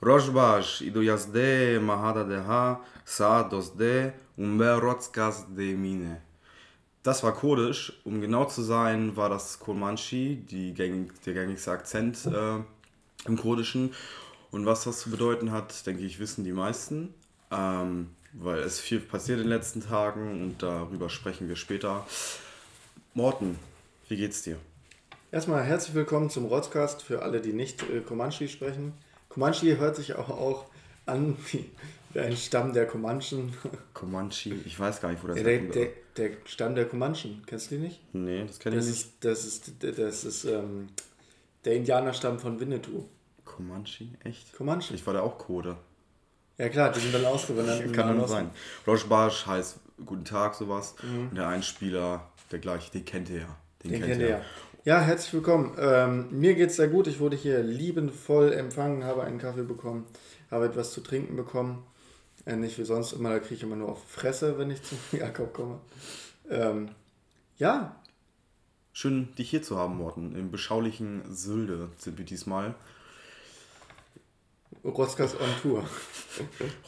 Rojbash, Idoyazde, Mahada Deha, Sa Dosde, Umberotskas de Mine. Das war Kurdisch. Um genau zu sein, war das Kurmanchi, gängig, der gängigste Akzent äh, im Kurdischen. Und was das zu bedeuten hat, denke ich, wissen die meisten. Ähm, weil es viel passiert in den letzten Tagen und darüber sprechen wir später. Morten, wie geht's dir? Erstmal herzlich willkommen zum Rotzcast für alle, die nicht äh, Comanche sprechen. Comanche hört sich auch, auch an wie, ein Stamm der Comanchen. Comanche, ich weiß gar nicht, wo das der, der, der Stamm der Comanchen, kennst du die nicht? Nee, das kenne ich Das nicht. ist, das ist, das ist ähm, der Indianerstamm von Winnetou. Comanche, echt? Comanche. Ich war da auch Code. Ja klar, die sind dann ausgewandert. Kann den dann sein. Rojbash heißt Guten Tag, sowas. Und der Einspieler, der gleiche, den kennt ihr ja. Den kennt ihr ja. Ja, herzlich willkommen. Ähm, mir geht's sehr gut. Ich wurde hier liebenvoll empfangen, habe einen Kaffee bekommen, habe etwas zu trinken bekommen. Äh, nicht wie sonst immer, da kriege ich immer nur auf Fresse, wenn ich zum Jakob komme. Ähm, ja, Schön, dich hier zu haben, Morten. Im beschaulichen Sylde sind wir diesmal. Rotzkas on Tour.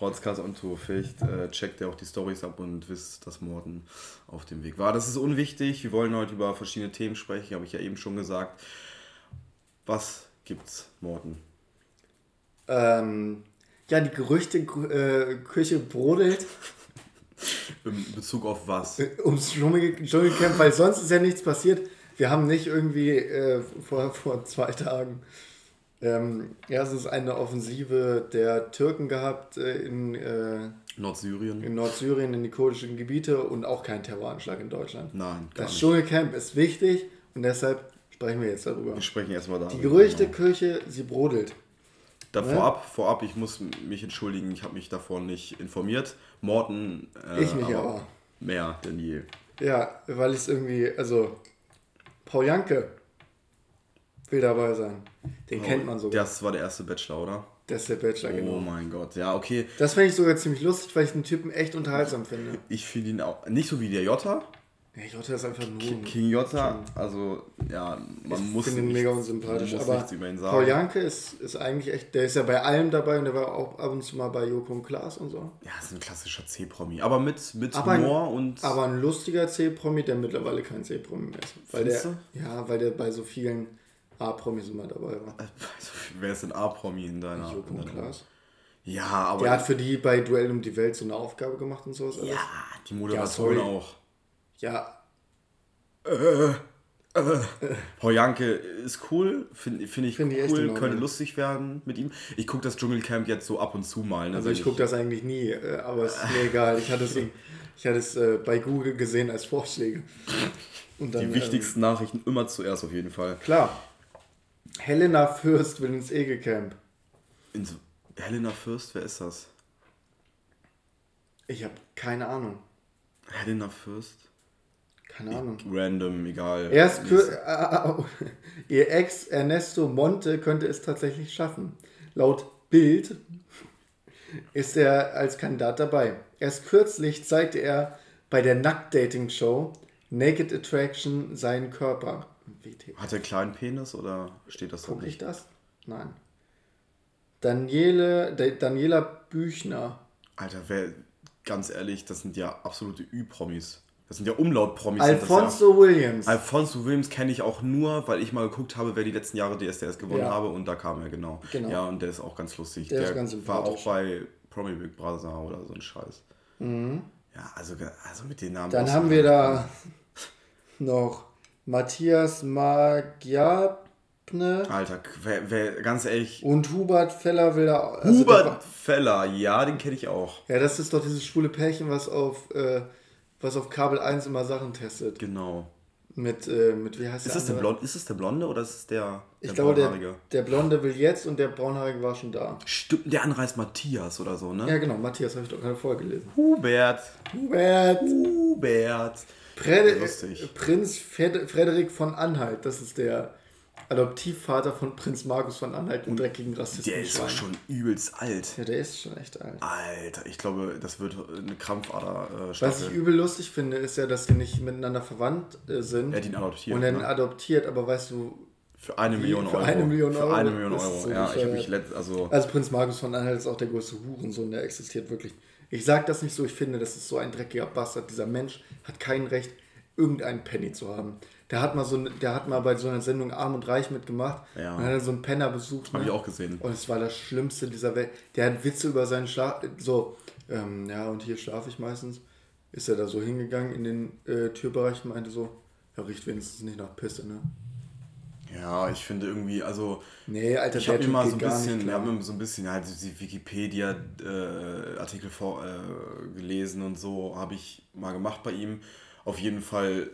Rotzkas on Tour. Vielleicht äh, checkt ihr auch die Stories ab und wisst, dass Morten auf dem Weg war. Das ist unwichtig. Wir wollen heute über verschiedene Themen sprechen, habe ich ja eben schon gesagt. Was gibt's, Morten? Ähm, ja, die Gerüchte-Küche äh, Küche brodelt In Bezug auf was? äh, ums Dschungel- Dschungelcamp, weil sonst ist ja nichts passiert. Wir haben nicht irgendwie äh, vor, vor zwei Tagen ähm, erstens eine Offensive der Türken gehabt äh, in, äh, Nordsyrien? in Nordsyrien, in die kurdischen Gebiete und auch kein Terroranschlag in Deutschland. Nein, gar Das. Dschungelcamp ist wichtig und deshalb sprechen wir jetzt darüber. Wir sprechen erstmal darüber. Die Gerüchteküche, sie brodelt. Da Ne? vorab, vorab, ich muss mich entschuldigen, ich habe mich davor nicht informiert. Morten, äh, Ich mich aber. mehr denn je. Ja, weil es irgendwie, also Paul Janke will dabei sein. Den kennt man sogar. Das war der erste Bachelor, oder? Das ist der Bachelor, Oh genau. mein Gott, ja, okay. Das fände ich sogar ziemlich lustig, weil ich den Typen echt unterhaltsam finde. Ich finde ihn auch nicht so wie der Jota. Ja, Jota ist einfach nur. ein- King Jota, also ja, man ich muss. finde ihn mega unsympathisch. Aber. Paul Janke ist, ist eigentlich echt, der ist ja bei allem dabei und der war auch ab und zu mal bei Joko und Klaas und so. Ja, ist ein klassischer C-Promi. Aber mit, mit Aber ein- Humor und. Aber ein lustiger C-Promi, der mittlerweile kein C-Promi mehr ist. Weil der, Findest ja, weil der bei so vielen A-Promis immer dabei war. Also, wer ist denn A-Promi in deiner. Joko in und deiner Klaas. ja, aber. Der hat für die bei Duell um die Welt so eine Aufgabe gemacht und sowas alles. ja, die Moderation Ja, auch. Ja, Paul Janke ist cool, finde find ich Find cool, könnte lustig werden mit ihm. Ich gucke das Dschungelcamp jetzt so ab und zu mal. Ne, also ich gucke das eigentlich nie, äh, aber es ist mir egal. Ich hatte es, ich hatte es äh, bei Google gesehen als Vorschläge. Dann, Die wichtigsten Nachrichten immer zuerst auf jeden Fall. Ähm, klar. Helena Fürst will ins Egelcamp. In so, Helena Fürst, wer ist das? Ich habe keine Ahnung. Helena Fürst? Keine Ahnung. Random, egal. Erst äh, äh, ihr Ex Ernesto Monte könnte es tatsächlich schaffen. Laut Bild ist er als Kandidat dabei. Erst kürzlich zeigte er bei der Nackt-Dating-Show Naked Attraction seinen Körper. WT. Hat er einen kleinen Penis oder steht das da Guck ich nicht? das? Nein. Daniele, Da- Daniela Büchner. Alter, wer, ganz ehrlich, das sind ja absolute Ü-Promis. Das sind ja Umlaut-Promis. Alfonso Williams. Ja. Alfonso Williams kenne ich auch nur, weil ich mal geguckt habe, wer die letzten Jahre DSDS gewonnen Ja. habe und da kam er, genau. Genau. Ja, und der ist auch ganz lustig. Der Der, ist ganz war auch bei Promi Big Brother oder so ein Scheiß. Ja, also, also mit den Namen. Dann haben wir da noch Matthias Magyapne Alter, wer, wer, ganz ehrlich, und Hubert Feller will da. also der Hubert war- Feller, ja, den kenne ich auch. Ja, das ist doch dieses schwule Pärchen, was auf, äh, was auf Kabel 1 immer Sachen testet. Genau. Mit, äh, mit wie heißt Ist der das, der? Blonde, ist das der Blonde oder ist es der, Ich der glaube, der, Braunhaarige? der Blonde will jetzt und der Braunhaarige war schon da. Stimmt, der andere heißt Matthias oder so, ne? Ja, genau, Matthias habe ich doch gerade vorgelesen. Hubert. Hubert! Hubert. Frede Lustig. Prinz Fred Frederik von Anhalt, das ist der Adoptivvater von Prinz Markus von Anhalt, dem dreckigen Rassisten. Der ist doch schon übelst alt. Ja, der ist schon echt alt. Alter, ich glaube, das wird eine Krampfader äh, Was ich übel lustig finde, ist ja, dass die nicht miteinander verwandt äh, sind. Er hat ihn adoptiert, Und dann ne? adoptiert, aber weißt du, Für eine Wie? Million Für Euro. eine Million Für Euro? eine Million Euro. so ja, ich habe mich letzt, also Also Prinz Markus von Anhalt ist auch der größte Hurensohn, der existiert wirklich. Ich sage das nicht so, ich finde, das ist so ein dreckiger Bastard. Dieser Mensch hat kein Recht, irgendeinen Penny zu haben. Der hat mal so, der hat mal bei so einer Sendung Arm und Reich mitgemacht. Ja. Und hat dann so einen Penner besucht. Habe ne? ich auch gesehen. Und es war das Schlimmste dieser Welt. Der hat Witze über seinen Schlaf. So, ähm, ja, und hier schlafe ich meistens. Ist er da so hingegangen in den äh, Türbereich und meinte so, ja, riecht wenigstens nicht nach Pisse, ne? Ja, ich finde irgendwie, also Nee, Alter, ich habe immer geht so ein bisschen, wir haben so ein bisschen halt die Wikipedia-Artikel vor äh, gelesen und so habe ich mal gemacht bei ihm. Auf jeden Fall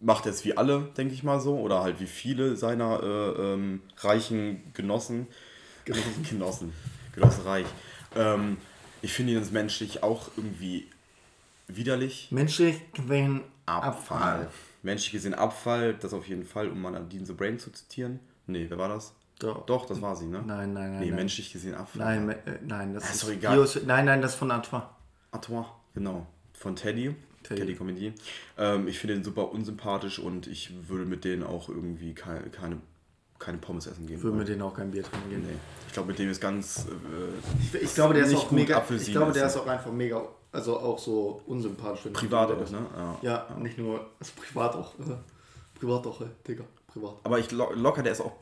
macht er es wie alle, denke ich mal so, oder halt wie viele seiner äh, ähm, reichen Genossen. Genossen. Genossen. Genossen reich. Ähm, ich finde ihn menschlich auch irgendwie widerlich. Menschlich gewesen Abfall. Menschlich gesehen Abfall, das auf jeden Fall, um mal Nadine the Brain zu zitieren. Nee, wer war das? Doch. Doch, das war sie, ne? Nein, nein, nein. Nee, nein. menschlich gesehen Abfall. Nein, äh, nein, das ist ist, doch egal. Bios- nein, nein, das ist von Antoine. Artois, genau. Von Teddy. Teddy. Teddy, Comedy. Ähm, ich finde ihn super unsympathisch und ich würde mit denen auch irgendwie keine, keine, keine Pommes essen gehen. Ich würde mit denen auch kein Bier trinken gehen. Nee. Ich glaube, mit dem ist ganz. Äh, Ich, ich glaube, der ist auch mega. Ich glaube, der essen. ist auch einfach mega, also auch so unsympathisch. privat auch, ne? Ja. Ja, nicht nur, also privat auch. Äh, privat auch, äh, Digga, privat. Aber ich lo locker, der ist auch.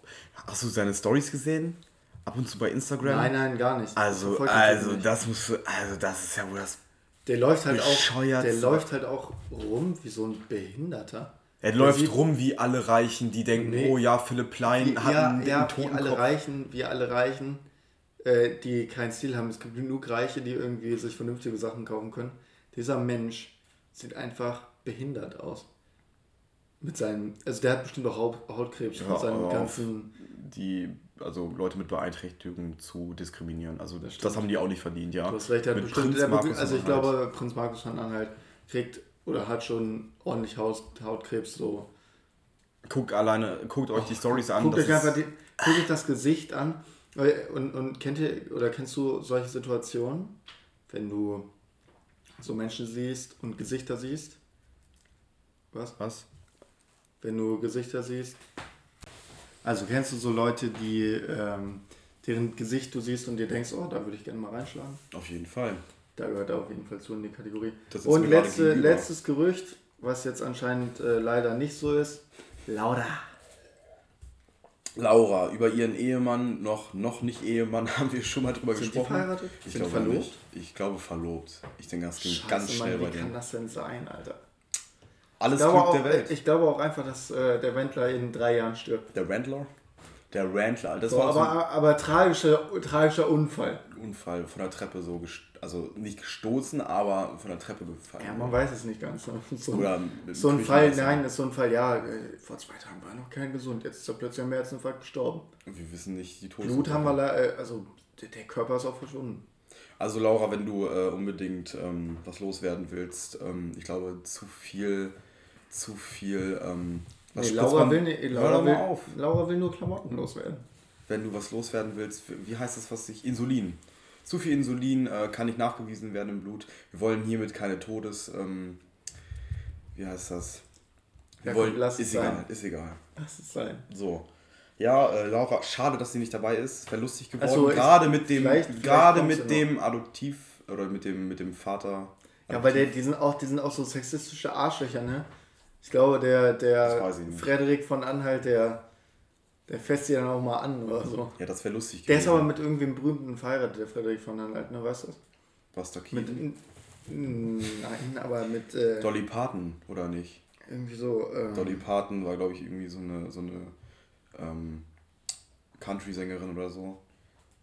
Hast du seine Stories gesehen? Ab und zu bei Instagram? Nein, nein, gar nicht. Also, den also nicht. das musst du. Also, das ist ja wohl das. Der läuft halt auch, der läuft halt auch rum wie so ein Behinderter. Er Der läuft rum wie alle Reichen, die denken, Nee. oh ja, Philipp Plein Wie, hat ja, einen ja, wie alle. Reichen, wie alle Reichen, äh, die keinen Stil haben. Es gibt genug Reiche, die irgendwie sich vernünftige Sachen kaufen können. Dieser Mensch sieht einfach behindert aus. Mit seinem, also der hat bestimmt auch Haut, Hautkrebs Hör mit seinem ganzen. die, also Leute mit Beeinträchtigung zu diskriminieren. Also das, stimmt. haben die auch nicht verdient, ja. Du hast recht, der Mit bestimmt. Prinz Der, Markus also ich glaube, Prinz Markus von Anhalt kriegt oder hat schon ordentlich Haut, Hautkrebs so. Guckt alleine, guckt euch die Stories an. Guckt das euch einfach ist, die, guckt euch das Gesicht an. Und, und kennt ihr oder kennst du solche Situationen, wenn du so Menschen siehst und Gesichter siehst? Was? was? Wenn du Gesichter siehst. Also kennst du so Leute, die ähm, deren Gesicht du siehst und dir denkst, oh, da würde ich gerne mal reinschlagen. Auf jeden Fall. Da gehört er auf jeden Fall zu in die Kategorie. Und letzte, letztes Gerücht, was jetzt anscheinend äh, leider nicht so ist. Laura. Laura, über ihren Ehemann, noch, noch nicht Ehemann, haben wir schon mal drüber Sind die gesprochen. verheiratet? Ich Sind glaube verlobt? nicht. Ich glaube verlobt. Ich denke, das ging Scheiße, ganz schnell Mann, bei wie kann denen. das denn sein, Alter? Alles Glück auch, der Welt. ich glaube auch einfach, dass äh, der Wendler in drei Jahren stirbt. der Randler? Der Randler. Das So, war aber, so aber tragischer, tragischer Unfall. Unfall von der Treppe so, also nicht gestoßen, aber von der Treppe gefallen. Ja, man weiß es nicht ganz. Ne? So, Oder mit so ein Fall, nein, ist so ein Fall, ja, äh, vor zwei Tagen war noch kein gesund, jetzt ist er plötzlich am Herzinfarkt gestorben. Wir wissen nicht die Blut Todesursache. haben wir, äh, also der, der Körper ist auch verschwunden. Also Laura, wenn du äh, unbedingt ähm, was loswerden willst, ähm, ich glaube zu viel, zu viel. Ähm, was Nee, Laura, man- will, nee, Laura, will, auf. Laura will nur Klamotten loswerden. Wenn du was loswerden willst, wie heißt das, was ich Insulin? Zu viel Insulin äh, kann nicht nachgewiesen werden im Blut. Wir wollen hiermit keine Todes. Ähm, wie heißt das? Wir Ja, komm, wollen, lass es ist sein. egal, ist egal. Lass es sein. So. Ja, äh, Laura, schade, dass sie nicht dabei ist. Wäre lustig geworden. Also, gerade mit dem, vielleicht- vielleicht gerade kommt mit dem Adoptiv oder mit dem, mit dem Vater. Ja, weil der, die, sind auch, die sind auch so sexistische Arschlöcher, ne? Ich glaube, der, der. Frederik von Anhalt, der, der fässt sie dann auch mal an oder so. Ja, das wäre lustig Der ist aber mit irgendwem berühmten verheiratet, der Frederik von Anhalt, ne? Weißt du das? Was Mit, n- nein, aber mit äh, Dolly Parton, oder nicht? irgendwie so. Ähm, Dolly Parton war, glaube ich, irgendwie so eine, so eine ähm, Country-Sängerin oder so.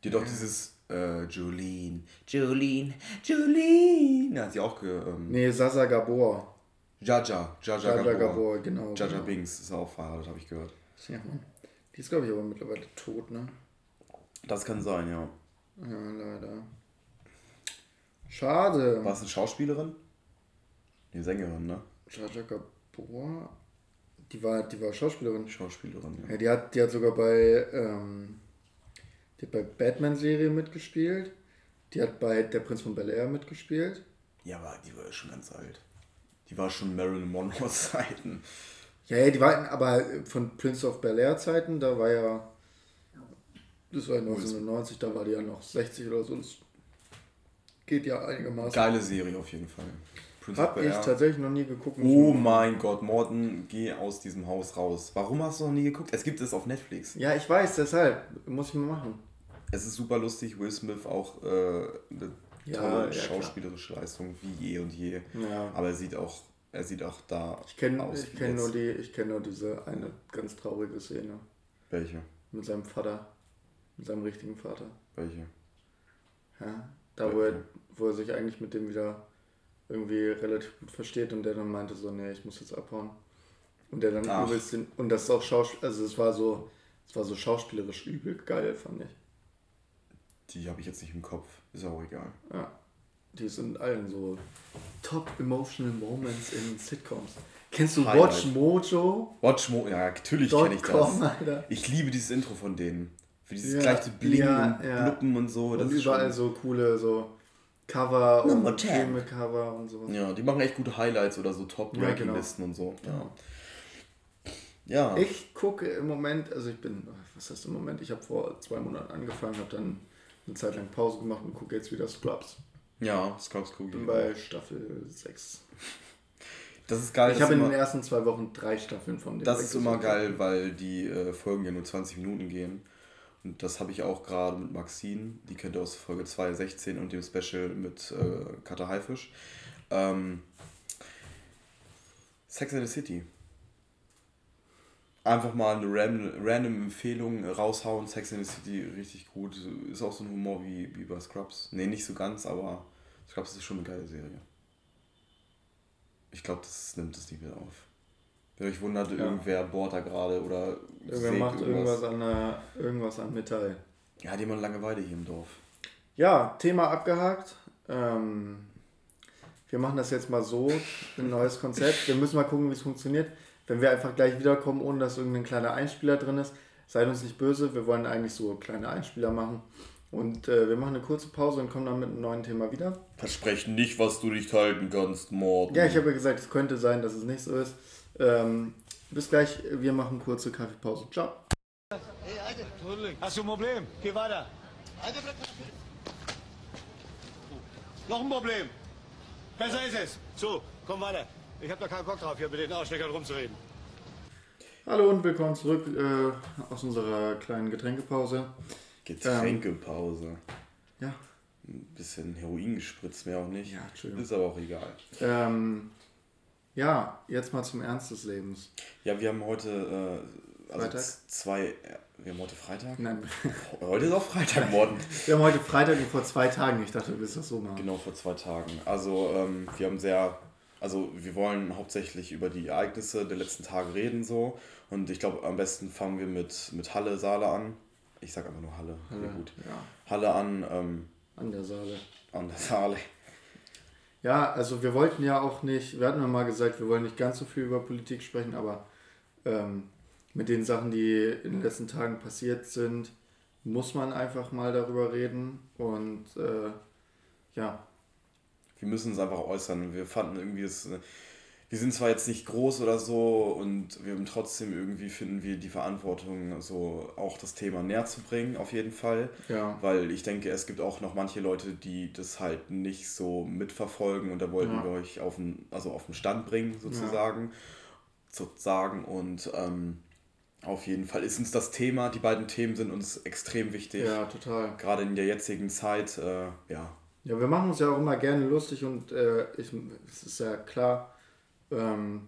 Die hat doch dieses äh, Jolene, Jolene, Jolene. Ja, hat sie auch ge. Ähm, Nee, Sasa Gabor. Jaja, Jaja, Jaja Gabor. Gabor, genau. Jaja genau. Binks ist auch verheiratet, habe ich gehört. Ja, Mann. Die ist, glaube ich, aber mittlerweile tot, ne? Das kann sein, ja. Ja, leider. Schade. War es eine Schauspielerin? Die Sängerin, ne? Jaja Gabor. Die war, die war Schauspielerin. Schauspielerin, ja. Ja, die hat, die hat sogar bei, ähm, die hat bei Batman-Serie mitgespielt. Die hat bei Der Prinz von Bel Air mitgespielt. Ja, aber die war ja schon ganz alt. Die war schon Marilyn Monroe Zeiten. Ja, ja, die waren aber von Prince of Bel Air Zeiten, da war ja. Das war ja 1990, da war die ja noch 60 oder so. Das geht ja einigermaßen. Geile Serie auf jeden Fall. Prince Hab ich tatsächlich noch nie geguckt. Oh mein Gott, Morten, geh aus diesem Haus raus. Warum hast du noch nie geguckt? Es gibt es auf Netflix. Ja, ich weiß, deshalb. Muss ich mal machen. Es ist super lustig. Will Smith auch äh, ja, tolle ja, schauspielerische klar. Leistung, wie je und je. Ja. Aber er sieht auch, er sieht auch da ich kenn, aus. Ich kenne nur, die, kenn nur diese eine ganz traurige Szene. Welche? Mit seinem Vater. Mit seinem richtigen Vater. Welche? Ja, da wo er, wo er sich eigentlich mit dem wieder irgendwie relativ gut versteht und der dann meinte so, nee, ich muss jetzt abhauen. Und der dann übelst den, und das ist auch Schauspiel, also es war so, es war so schauspielerisch übel geil, fand ich. Die habe ich jetzt nicht im Kopf, ist auch egal. Ja. Die sind allen so Top Emotional Moments in Sitcoms. Kennst du Highlight. Watch Mojo? Watch Mojo, ja, natürlich kenne ich das. Alter. Ich liebe dieses Intro von denen. Für dieses ja, gleiche Blingen ja, und ja. Bluppen und so. Das und überall so coole so Cover Number und Filme-Cover und sowas. Ja, die machen echt gute Highlights oder so Top-Ranking-Listen genau. und so. Ja. ja. Ich gucke im Moment, also ich bin, was heißt im Moment, ich habe vor zwei Monaten angefangen, habe dann eine Zeit lang Pause gemacht und gucke jetzt wieder Scrubs. Ja, Scrubs gucke ich. Bin bei Staffel 6. Das ist geil. Ich habe in den ersten zwei Wochen drei Staffeln von dem. Das ist immer geil, weil die äh, Folgen ja nur 20 Minuten gehen. Und das habe ich auch gerade mit Maxine, die kennt ihr aus Folge 216 und dem Special mit äh, Kata Haifisch. Ähm, Sex in the City. Einfach mal eine random, random Empfehlung raushauen. Sex in the City richtig gut. Ist auch so ein Humor wie, wie bei Scrubs. Ne, nicht so ganz, aber Scrubs ist schon eine geile Serie. Ich glaube, das nimmt es nicht mehr auf. Wenn euch wundert, ja. irgendwer bohrt da gerade oder. Irgendwer macht irgendwas an, der, irgendwas an Metall. Ja, hat jemand Langeweile hier im Dorf. Ja, Thema abgehakt. Ähm, wir machen das jetzt mal so, ein neues Konzept. Wir müssen mal gucken, wie es funktioniert. Wenn wir einfach gleich wiederkommen, ohne dass irgendein kleiner Einspieler drin ist, seid uns nicht böse. Wir wollen eigentlich so kleine Einspieler machen. Und äh, wir machen eine kurze Pause und kommen dann mit einem neuen Thema wieder. Versprechen nicht, was du nicht halten kannst, Morten. Ja, ich habe ja gesagt, es könnte sein, dass es nicht so ist. Ähm, bis gleich, wir machen kurze Kaffeepause. Ciao. Hey, Alter. Hast du ein Problem? Geh weiter. Alter, Noch ein Problem. Besser ist es. So, komm weiter. Ich habe da keinen Bock drauf, hier mit den Aussteckern rumzureden. Hallo und willkommen zurück äh, aus unserer kleinen Getränkepause. Getränkepause. Ähm, ja. Ein bisschen Heroin gespritzt, mehr auch nicht. Ja, Entschuldigung. Ist aber auch egal. Ähm, ja, jetzt mal zum Ernst des Lebens. Ja, wir haben heute äh, also Freitag? zwei. Wir haben heute Freitag? Nein. Heute ist auch Freitag, Morten. wir haben heute Freitag wie vor zwei Tagen. Ich dachte, du willst das so machen. Genau, vor zwei Tagen. Also, ähm, wir haben sehr. Also, wir wollen hauptsächlich über die Ereignisse der letzten Tage reden, so. Und ich glaube, am besten fangen wir mit, mit Halle, Saale an. Ich sag einfach nur Halle. Halle, gut. Ja. Halle an. Ähm, an der Saale. An der Saale. Ja, also wir wollten ja auch nicht, wir hatten ja mal gesagt, wir wollen nicht ganz so viel über Politik sprechen, aber ähm, mit den Sachen, die in den letzten Tagen passiert sind, muss man einfach mal darüber reden und äh, ja. Wir müssen es einfach äußern. Wir fanden irgendwie es wir sind zwar jetzt nicht groß oder so und wir haben trotzdem irgendwie finden wir die Verantwortung, so auch das Thema näher zu bringen, auf jeden Fall. Ja. Weil ich denke, es gibt auch noch manche Leute, die das halt nicht so mitverfolgen und da wollten ja. wir euch auf den, also auf den Stand bringen, sozusagen. Ja. Sozusagen und ähm, auf jeden Fall ist uns das Thema, die beiden Themen sind uns extrem wichtig. Ja, total. Gerade in der jetzigen Zeit, äh, ja. Ja, wir machen uns ja auch immer gerne lustig und äh, ich, es ist ja klar, ähm,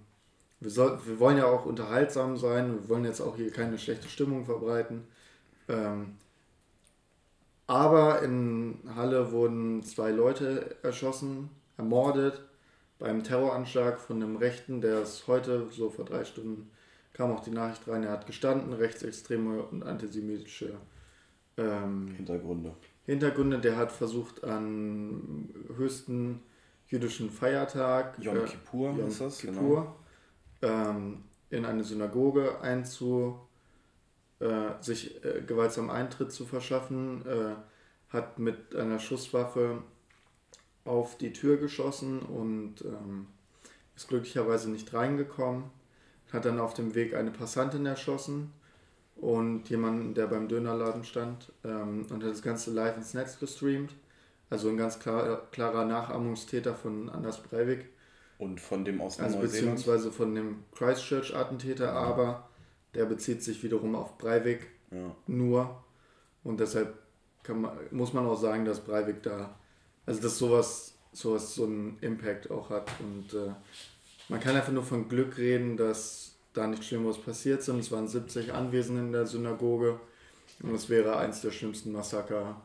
wir, soll, wir wollen ja auch unterhaltsam sein, wir wollen jetzt auch hier keine schlechte Stimmung verbreiten. Ähm, aber in Halle wurden zwei Leute erschossen, ermordet beim Terroranschlag von einem Rechten, der ist heute, so vor drei Stunden, kam auch die Nachricht rein, er hat gestanden, rechtsextreme und antisemitische ähm, Hintergründe. Hintergründe, der hat versucht an höchsten jüdischen Feiertag, Yom äh, Kippur Yom ist das, Kippur, genau. ähm, in eine Synagoge einzu, äh, sich äh, gewaltsam Eintritt zu verschaffen, äh, hat mit einer Schusswaffe auf die Tür geschossen und ähm, ist glücklicherweise nicht reingekommen. hat dann auf dem Weg eine Passantin erschossen und jemanden, der beim Dönerladen stand ähm, und hat das Ganze live ins Netz gestreamt. Also ein ganz klar, klarer Nachahmungstäter von Anders Breivik. Und von dem aus Also beziehungsweise von dem Christchurch-Attentäter, aber der bezieht sich wiederum auf Breivik Ja. nur. Und deshalb man, muss man auch sagen, dass Breivik da, also dass sowas, sowas so einen Impact auch hat. Und äh, man kann einfach nur von Glück reden, dass da nichts Schlimmeres passiert sind. Es waren 70 Anwesende in der Synagoge. Und es wäre eins der schlimmsten Massaker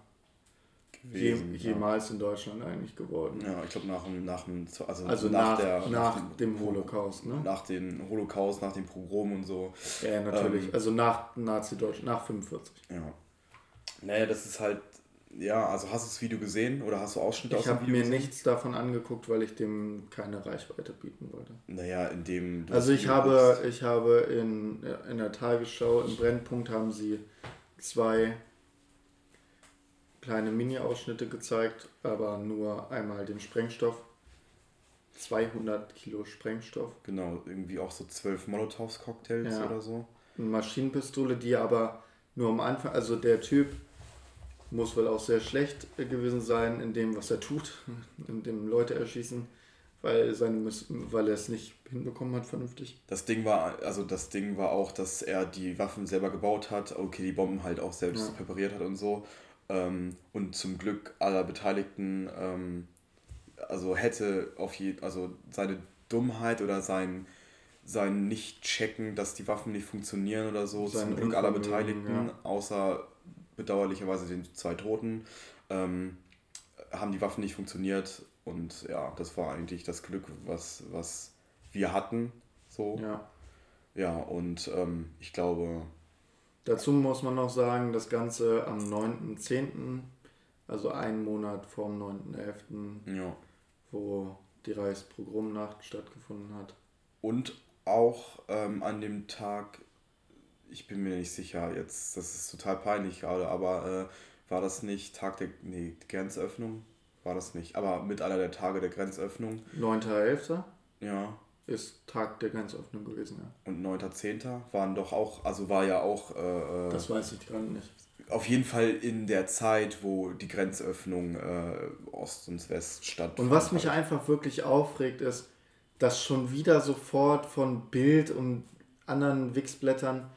je, Gewesen, ja. jemals in Deutschland eigentlich geworden. Ja, ich glaube nach dem, nach dem, also, Also nach, der, nach, dem Holocaust, ne? Nach dem Holocaust, nach dem Pogrom und so. Ja, natürlich. Ähm, also nach Nazi-Deutschland, nach 45. Ja. Naja, das ist halt, ja, also hast du das Video gesehen oder hast du Ausschnitte aus Ich dem habe Video mir gesehen? nichts davon angeguckt, weil ich dem keine Reichweite bieten wollte. Naja, in dem du Also ich Video habe, ich habe in, in der Tagesschau, im Brennpunkt haben sie zwei kleine Mini-Ausschnitte gezeigt, aber nur einmal den Sprengstoff. 200 Kilo Sprengstoff. Genau, irgendwie auch so zwölf Molotovs-Cocktails Ja. oder so. Eine Maschinenpistole, die aber nur am Anfang, also der Typ muss wohl auch sehr schlecht gewesen sein in dem, was er tut, in dem Leute erschießen, weil, seine, weil er es nicht hinbekommen hat vernünftig. Das Ding war, also das Ding war auch, dass er die Waffen selber gebaut hat, okay, die Bomben halt auch selbst Ja. präpariert hat und so. Ähm, und zum Glück aller Beteiligten, ähm, also hätte auf jeden, also seine Dummheit oder sein, sein Nicht-Checken, dass die Waffen nicht funktionieren oder so, Sein zum Glück aller Beteiligten, ja. außer bedauerlicherweise den zwei Toten, ähm, haben die Waffen nicht funktioniert und ja, das war eigentlich das Glück, was, was wir hatten, so. Ja. Ja, und ähm, ich glaube, Dazu muss man noch sagen, das Ganze am 9.10., also einen Monat vorm 9.11., ja. wo die Reichspogromnacht stattgefunden hat. Und auch ähm, an dem Tag, ich bin mir nicht sicher jetzt, das ist total peinlich gerade, aber äh, war das nicht Tag der nee, Grenzöffnung? War das nicht, aber mit einer der Tage der Grenzöffnung, 9.11. ja. ist Tag der Grenzöffnung gewesen, ja. Und 9.10. waren doch auch, also war ja auch äh, Das weiß ich gerade nicht. auf jeden Fall in der Zeit, wo die Grenzöffnung äh, Ost und West stattfand. Und was mich halt. einfach wirklich aufregt, ist, dass schon wieder sofort von Bild und anderen Wichsblättern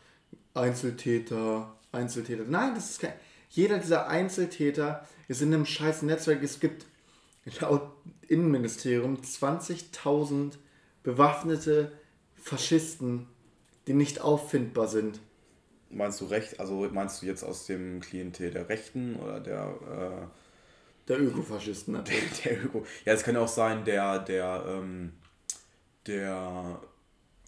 Einzeltäter, Einzeltäter. Nein, das ist kein. Jeder dieser Einzeltäter ist in einem scheiß Netzwerk. Es gibt laut Innenministerium 20.000 bewaffnete Faschisten, die nicht auffindbar sind. Meinst du recht, also meinst du jetzt aus dem Klientel der Rechten oder der Der Ökofaschisten äh, natürlich. der Öko? Ja, es kann auch sein, der, der, ähm, der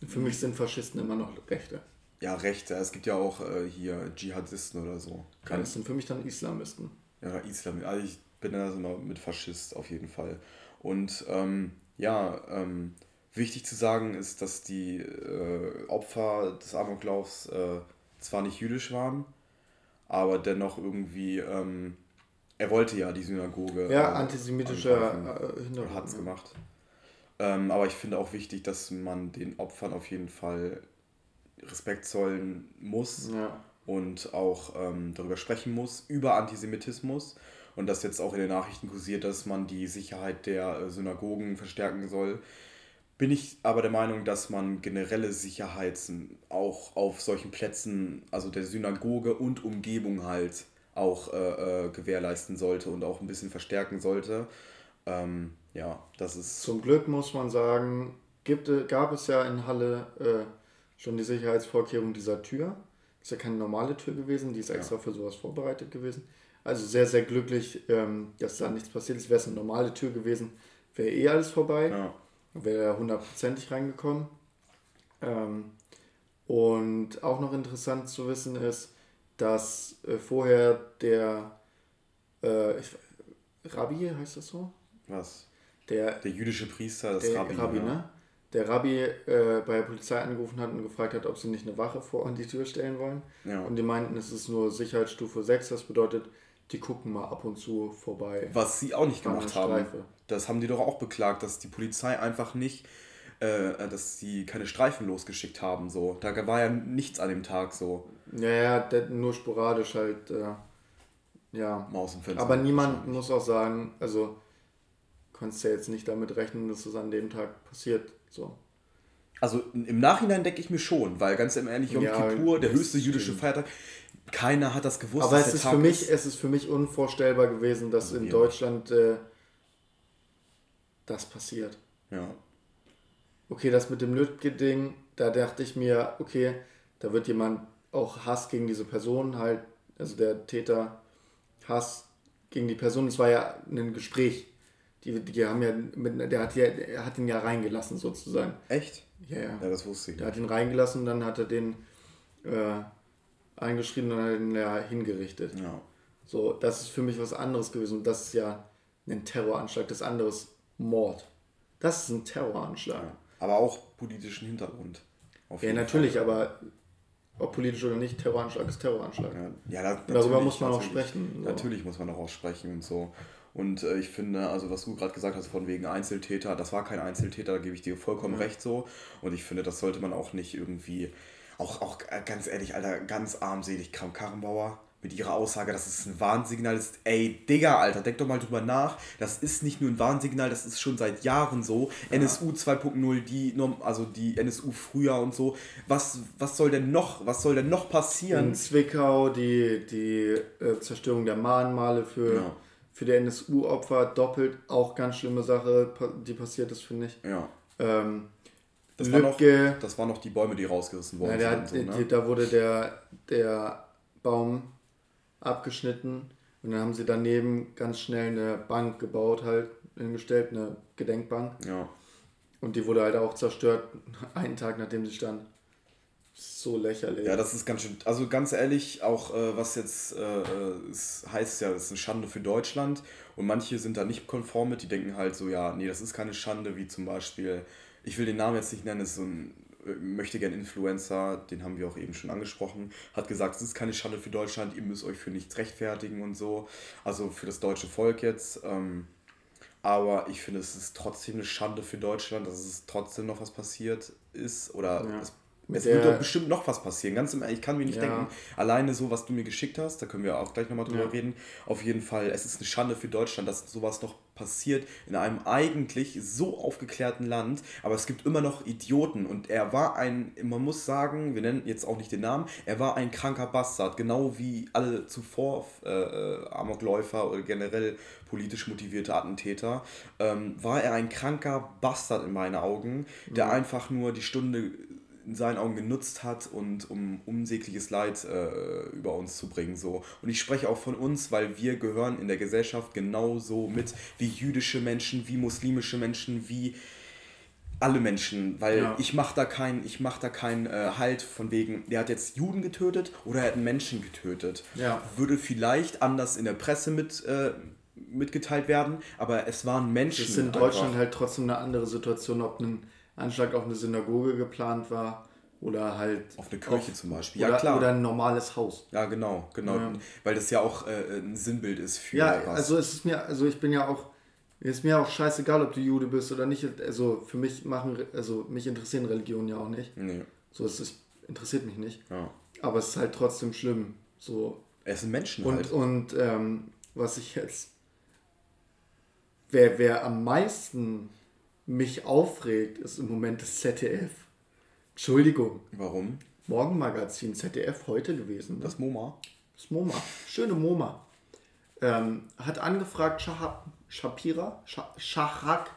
Für mich sind Faschisten immer noch Rechte. Ja, Rechte. Es gibt ja auch äh, hier Dschihadisten oder so. Kann, Das sind für mich dann Islamisten. ja, Islam. Also ich bin da immer mit Faschist auf jeden Fall. Und ähm, ja, ähm, wichtig zu sagen ist, dass die äh, Opfer des Amoklaufs äh, zwar nicht jüdisch waren, aber dennoch irgendwie, ähm, er wollte ja die Synagoge. Ja, äh, antisemitischer äh, Hintergrund. Hat es gemacht. Ähm, aber ich finde auch wichtig, dass man den Opfern auf jeden Fall Respekt zollen muss Ja. und auch ähm, darüber sprechen muss, über Antisemitismus. Und dass jetzt auch in den Nachrichten kursiert, dass man die Sicherheit der äh, Synagogen verstärken soll. Bin ich aber der Meinung, dass man generelle Sicherheit auch auf solchen Plätzen, also der Synagoge und Umgebung halt auch äh, äh, gewährleisten sollte und auch ein bisschen verstärken sollte. Ähm, ja, das ist Zum Glück muss man sagen, gibt, gab es ja in Halle äh, schon die Sicherheitsvorkehrung dieser Tür. Ist ja keine normale Tür gewesen, die ist extra für sowas vorbereitet gewesen. Also sehr, sehr glücklich, ähm, dass da nichts passiert ist. Wäre es eine normale Tür gewesen, wäre eh alles vorbei. ja, wäre er hundertprozentig reingekommen. Ähm, und auch noch interessant zu wissen ist, dass äh, vorher der äh, Rabbi, heißt das so? was? Der, Der jüdische Priester, das der Rabbi. Rabbi, ja. ne? Der Rabbi äh, bei der Polizei angerufen hat und gefragt hat, ob sie nicht eine Wache vor an die Tür stellen wollen. Ja. Und die meinten, es ist nur Sicherheitsstufe 6, das bedeutet, die gucken mal ab und zu vorbei. Was sie auch nicht gemacht haben. Das haben die doch auch beklagt, dass die Polizei einfach nicht äh, dass sie keine Streifen losgeschickt haben. So. Da war ja nichts an dem Tag so. Ja, ja, nur sporadisch halt, äh, ja. Maus im Fenster. Aber niemand muss auch sagen, also konntest ja jetzt nicht damit rechnen, dass es an dem Tag passiert. So. Also im Nachhinein denke ich mir schon, weil ganz ehrlich, Yom Ja, Kippur, der höchste jüdische. Feiertag, keiner hat das gewusst. Aber es ist, Tag für mich, es ist für mich unvorstellbar gewesen, dass Also in Deutschland äh, das passiert. Ja. Okay, das mit dem Lütke-Ding, da dachte ich mir, okay, da wird jemand auch Hass gegen diese Person halt, also der Täter Hass gegen die Person, es war ja ein Gespräch. Die, die haben ja, mit, der hat ja, er hat ihn ja reingelassen sozusagen. Echt? Ja, ja. Ja, das wusste ich Der nicht. hat ihn reingelassen und dann hat er den äh, eingeschrieben und hat ihn ja hingerichtet. Ja. So, das ist für mich was anderes gewesen. Und das ist ja ein Terroranschlag, das andere ist Mord. Das ist ein Terroranschlag. Aber auch politischen Hintergrund. Ja, natürlich, Fall. aber ob politisch oder nicht, Terroranschlag ist Terroranschlag. Ja, ja da, Darüber muss man auch sprechen, so. Natürlich muss man auch sprechen und so. Und äh, ich finde, also was du gerade gesagt hast von wegen Einzeltäter, das war kein Einzeltäter, da gebe ich dir vollkommen recht so. Und ich finde, das sollte man auch nicht irgendwie, auch, auch äh, ganz ehrlich, Alter, ganz armselig, Kram Karrenbauer mit ihrer Aussage, dass es ein Warnsignal ist. Ey, Digga, Alter, denk doch mal drüber nach. Das ist nicht nur ein Warnsignal, das ist schon seit Jahren so. NSU 2.0, die, also die NSU früher und so. Was, was soll denn noch, was soll denn noch passieren? In Zwickau die, die äh, Zerstörung der Mahnmale für, Ja. Für die NSU-Opfer, doppelt auch ganz schlimme Sache, die passiert ist, finde ich. Ja. Ähm, Das war, noch, Lübcke, das waren noch die Bäume, die rausgerissen ja, hat, und so, ne? da wurde der, der Baum abgeschnitten und dann haben sie daneben ganz schnell eine Bank gebaut, halt hingestellt, eine Gedenkbank. Ja. Und die wurde halt auch zerstört, einen Tag nachdem sie stand. So lächerlich. ja, das ist ganz schön. Also ganz ehrlich, auch äh, was jetzt äh, äh, es heißt ja, es ist eine Schande für Deutschland. Und manche sind da nicht konform mit, die denken halt so, ja, nee, das ist keine Schande, wie zum Beispiel, ich will den Namen jetzt nicht nennen, ist so ein äh, möchte gern Influencer, den haben wir auch eben schon angesprochen, hat gesagt, es ist keine Schande für Deutschland, ihr müsst euch für nichts rechtfertigen und so. Also für das deutsche Volk jetzt. Ähm, aber ich finde, es ist trotzdem eine Schande für Deutschland, dass es trotzdem noch was passiert ist. Oder Ja. es, es der- wird doch bestimmt noch was passieren. Ganz im Ernst, ich kann mir nicht Ja. denken, alleine so, was du mir geschickt hast, da können wir auch gleich nochmal drüber Ja. reden. Auf jeden Fall, es ist eine Schande für Deutschland, dass sowas noch passiert in einem eigentlich so aufgeklärten Land. Aber es gibt immer noch Idioten. Und er war ein, man muss sagen, wir nennen jetzt auch nicht den Namen, er war ein kranker Bastard. Genau wie alle zuvor äh, äh, Amokläufer oder generell politisch motivierte Attentäter, ähm, war er ein kranker Bastard in meinen Augen, der einfach nur die Stunde in seinen Augen genutzt hat und um unsägliches Leid äh, über uns zu bringen. So. Und ich spreche auch von uns, weil wir gehören in der Gesellschaft genauso mit wie jüdische Menschen, wie muslimische Menschen, wie alle Menschen, weil Ja. ich mache da keinen ich mach da keinen äh, Halt von wegen, der hat jetzt Juden getötet oder er hat einen Menschen getötet. Ja. Würde vielleicht anders in der Presse mit, äh, mitgeteilt werden, aber es waren Menschen. Das ist in einfach. Deutschland halt trotzdem eine andere Situation, ob ein Anschlag auf eine Synagoge geplant war oder halt Auf eine Kirche auf- zum Beispiel. Ja, oder, klar. oder ein normales Haus. Ja, genau, genau. Ja. Weil das ja auch äh, ein Sinnbild ist für Ja, was. also es ist mir, also ich bin ja auch, ist mir auch scheißegal, ob du Jude bist oder nicht. Also für mich machen, also mich interessieren Religionen ja auch nicht. nee, So es ist, interessiert mich nicht. ja. Aber es ist halt trotzdem schlimm. So Es sind Menschen und halt. und ähm, was ich jetzt, wer wer am meisten mich aufregt, ist im Moment das ZDF. Entschuldigung, Warum? Morgenmagazin ZDF heute gewesen. Das MoMA? Das MoMA, schöne MoMA. Ähm, hat angefragt, Shahab, Shapira, Sha- Shahak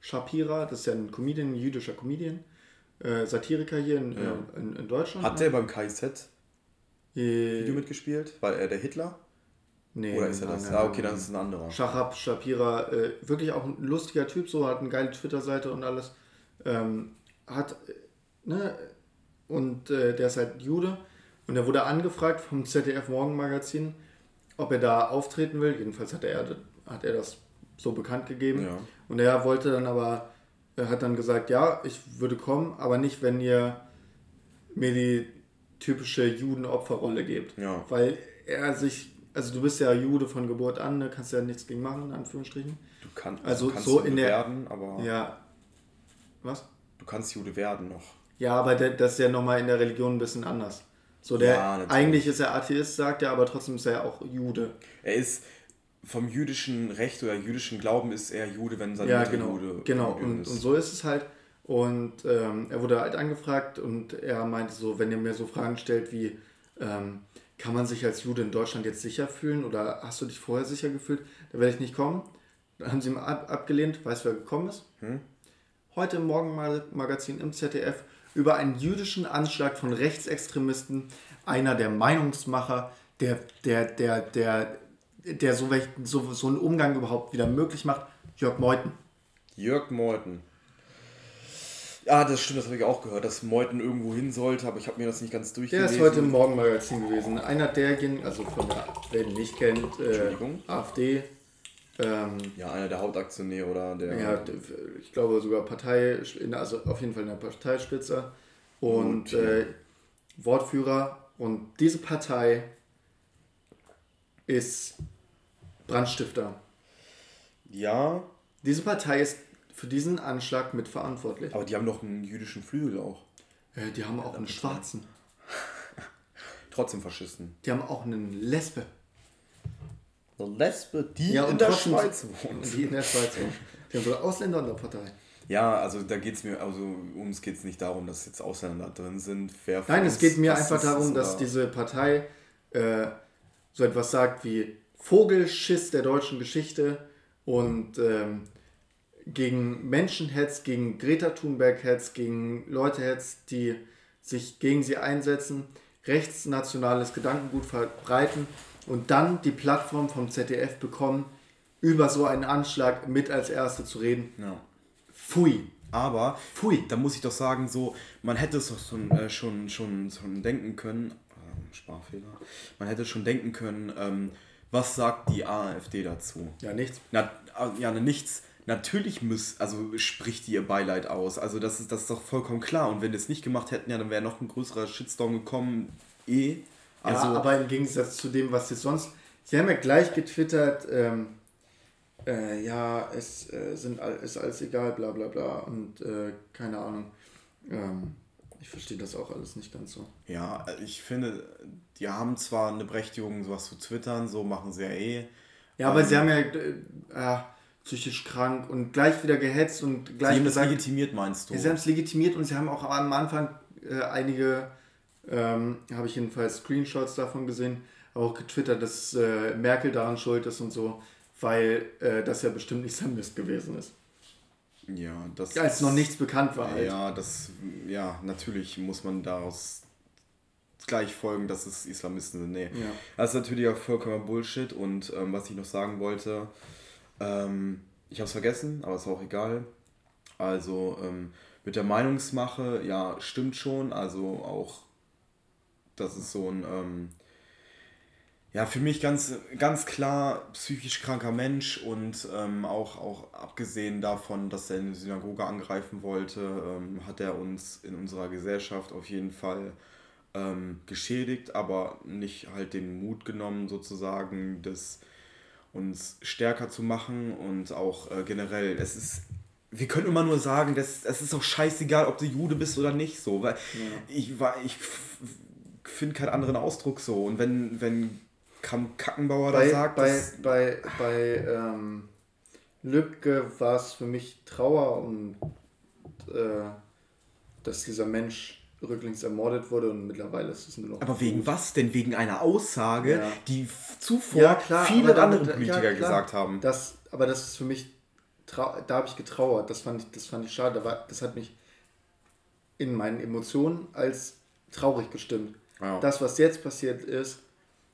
Shapira, das ist ja ein Comedian, ein jüdischer Comedian, äh, Satiriker hier in, Ja. äh, in, in Deutschland. Hat der beim KIZ äh, Video mitgespielt? War er der Hitler? Nee, Oder ist er das? nein, ah, okay, das ist ein anderer. Shahab Shapira, äh, wirklich auch ein lustiger Typ, so hat eine geile Twitter-Seite und alles. Ähm, hat, äh, ne, und äh, der ist halt Jude und der wurde angefragt vom ZDF Morgenmagazin, ob er da auftreten will. Jedenfalls hat er, hat er das so bekannt gegeben. Ja. Und er wollte dann aber, er hat dann gesagt, ja, ich würde kommen, aber nicht, wenn ihr mir die typische Judenopferrolle gebt. Ja. Weil er sich, also du bist ja Jude von Geburt an, ne, kannst ja nichts gegen machen, in Anführungsstrichen. Du, kann, Also du kannst so ihn in der- bewerten, aber Ja. Was? Du kannst Jude werden noch. Ja, aber das ist ja nochmal in der Religion ein bisschen anders. So der, Ja, eigentlich ist er Atheist, sagt er, aber trotzdem ist er ja auch Jude. Er ist vom jüdischen Recht oder jüdischen Glauben ist er Jude, wenn seine Ja, Mutter genau. Jude genau. Und, ist. und so ist es halt. Und ähm, er wurde halt angefragt und er meinte so, wenn ihr mir so Fragen stellt wie, ähm, kann man sich als Jude in Deutschland jetzt sicher fühlen oder hast du dich vorher sicher gefühlt, da werde ich nicht kommen. Dann haben sie ihm ab, abgelehnt, weißt du, wer gekommen ist? Heute im Morgenmagazin im ZDF über einen jüdischen Anschlag von Rechtsextremisten, einer der Meinungsmacher, der, der, der, der, der so, so, so einen Umgang überhaupt wieder möglich macht, Jörg Meuthen. Jörg Meuthen. Ja, das stimmt, das habe ich auch gehört, dass Meuthen irgendwo hin sollte, aber ich habe mir das nicht ganz Der durchgelesen. ist heute im Morgenmagazin gewesen. Einer derjenigen, also von der, wer ihn nicht kennt, äh? AfD, ähm, Ja, einer der Hauptaktionäre oder der. ja, ich glaube sogar Partei, also auf jeden Fall in der Parteispitze und ja. äh, Wortführer. Und diese Partei ist Brandstifter. ja, Diese Partei ist für diesen Anschlag mitverantwortlich. aber die haben doch einen jüdischen Flügel auch. Äh, die haben auch einen Schwarzen. Trotzdem Faschisten. Die haben auch einen Lesbe. Eine Lesbe, die Ja, in der Schweiz wohnt. Die in der Schweiz wohnen. Die haben sogar Ausländer in der Partei. Ja, also da geht es mir, also uns geht es nicht darum, dass jetzt Ausländer drin sind. Nein, es geht mir einfach darum, dass oder- diese Partei äh, so etwas sagt wie Vogelschiss der deutschen Geschichte und ähm, gegen Menschen hetzt, gegen Greta Thunberg hetzt, gegen Leute hetzt, die sich gegen sie einsetzen, rechtsnationales Gedankengut verbreiten und dann die Plattform vom ZDF bekommen, über so einen Anschlag mit als Erste zu reden. Ja. Pfui. Aber Pfui. da muss ich doch sagen, so, man hätte es doch schon, äh, schon, schon, schon denken können, ähm, Sprachfehler, man hätte schon denken können, ähm, was sagt die AfD dazu? Ja, nichts. Na, äh, ja, nichts. Natürlich muss, also spricht die ihr Beileid aus. Also das ist, das ist doch vollkommen klar. Und wenn die es nicht gemacht hätten, ja, dann wäre noch ein größerer Shitstorm gekommen. Eh. Also, ja, aber im Gegensatz zu dem, was jetzt sonst. Sie haben ja gleich getwittert, ähm, äh, ja, es äh, sind all, ist alles egal, bla bla bla und äh, keine Ahnung. Ähm, ich verstehe das auch alles nicht ganz so. ja, ich finde, die haben zwar eine Berechtigung, sowas zu twittern, so machen sie ja eh. Ja, aber sie haben ja äh, äh, psychisch krank und gleich wieder gehetzt und Sie gleich haben das gesagt, legitimiert, meinst du? sie haben es legitimiert und sie haben auch am Anfang äh, einige, ähm, habe ich jedenfalls Screenshots davon gesehen, auch getwittert, dass äh, Merkel daran schuld ist und so, weil äh, das ja bestimmt nicht sein Mist gewesen ist. Ja, das Als noch nichts bekannt war halt. Ja, das, ja, natürlich muss man daraus gleich folgen, dass es Islamisten sind. Nee. Ja. Das ist natürlich auch vollkommen Bullshit. Und ähm, was ich noch sagen wollte, ähm, ich habe es vergessen, aber ist auch egal. Also ähm, mit der Meinungsmache, ja, stimmt schon. Also auch, das ist so ein, ähm, ja, für mich ganz, ganz klar psychisch kranker Mensch und ähm, auch, auch abgesehen davon, dass er eine Synagoge angreifen wollte, ähm, hat er uns in unserer Gesellschaft auf jeden Fall ähm, geschädigt, aber nicht halt den Mut genommen, sozusagen, das uns stärker zu machen und auch äh, generell, es ist, wir können immer nur sagen, das, es ist auch scheißegal, ob du Jude bist oder nicht, so, weil ich war, ich finde keinen anderen Ausdruck so. Und wenn, wenn Kam Kackenbauer da Bei, sagt, bei, dass, bei, bei ähm, Lübcke war es für mich Trauer und äh, dass dieser Mensch rücklings ermordet wurde und mittlerweile ist es nur noch. aber wegen was denn? Wegen einer Aussage, Ja. die zuvor viele aber damit- andere Politiker ja, klar. gesagt haben. Das, aber das ist für mich, da habe ich getrauert. Das fand ich, das fand ich schade. Das hat mich in meinen Emotionen als traurig gestimmt. Ja. Das, was jetzt passiert ist,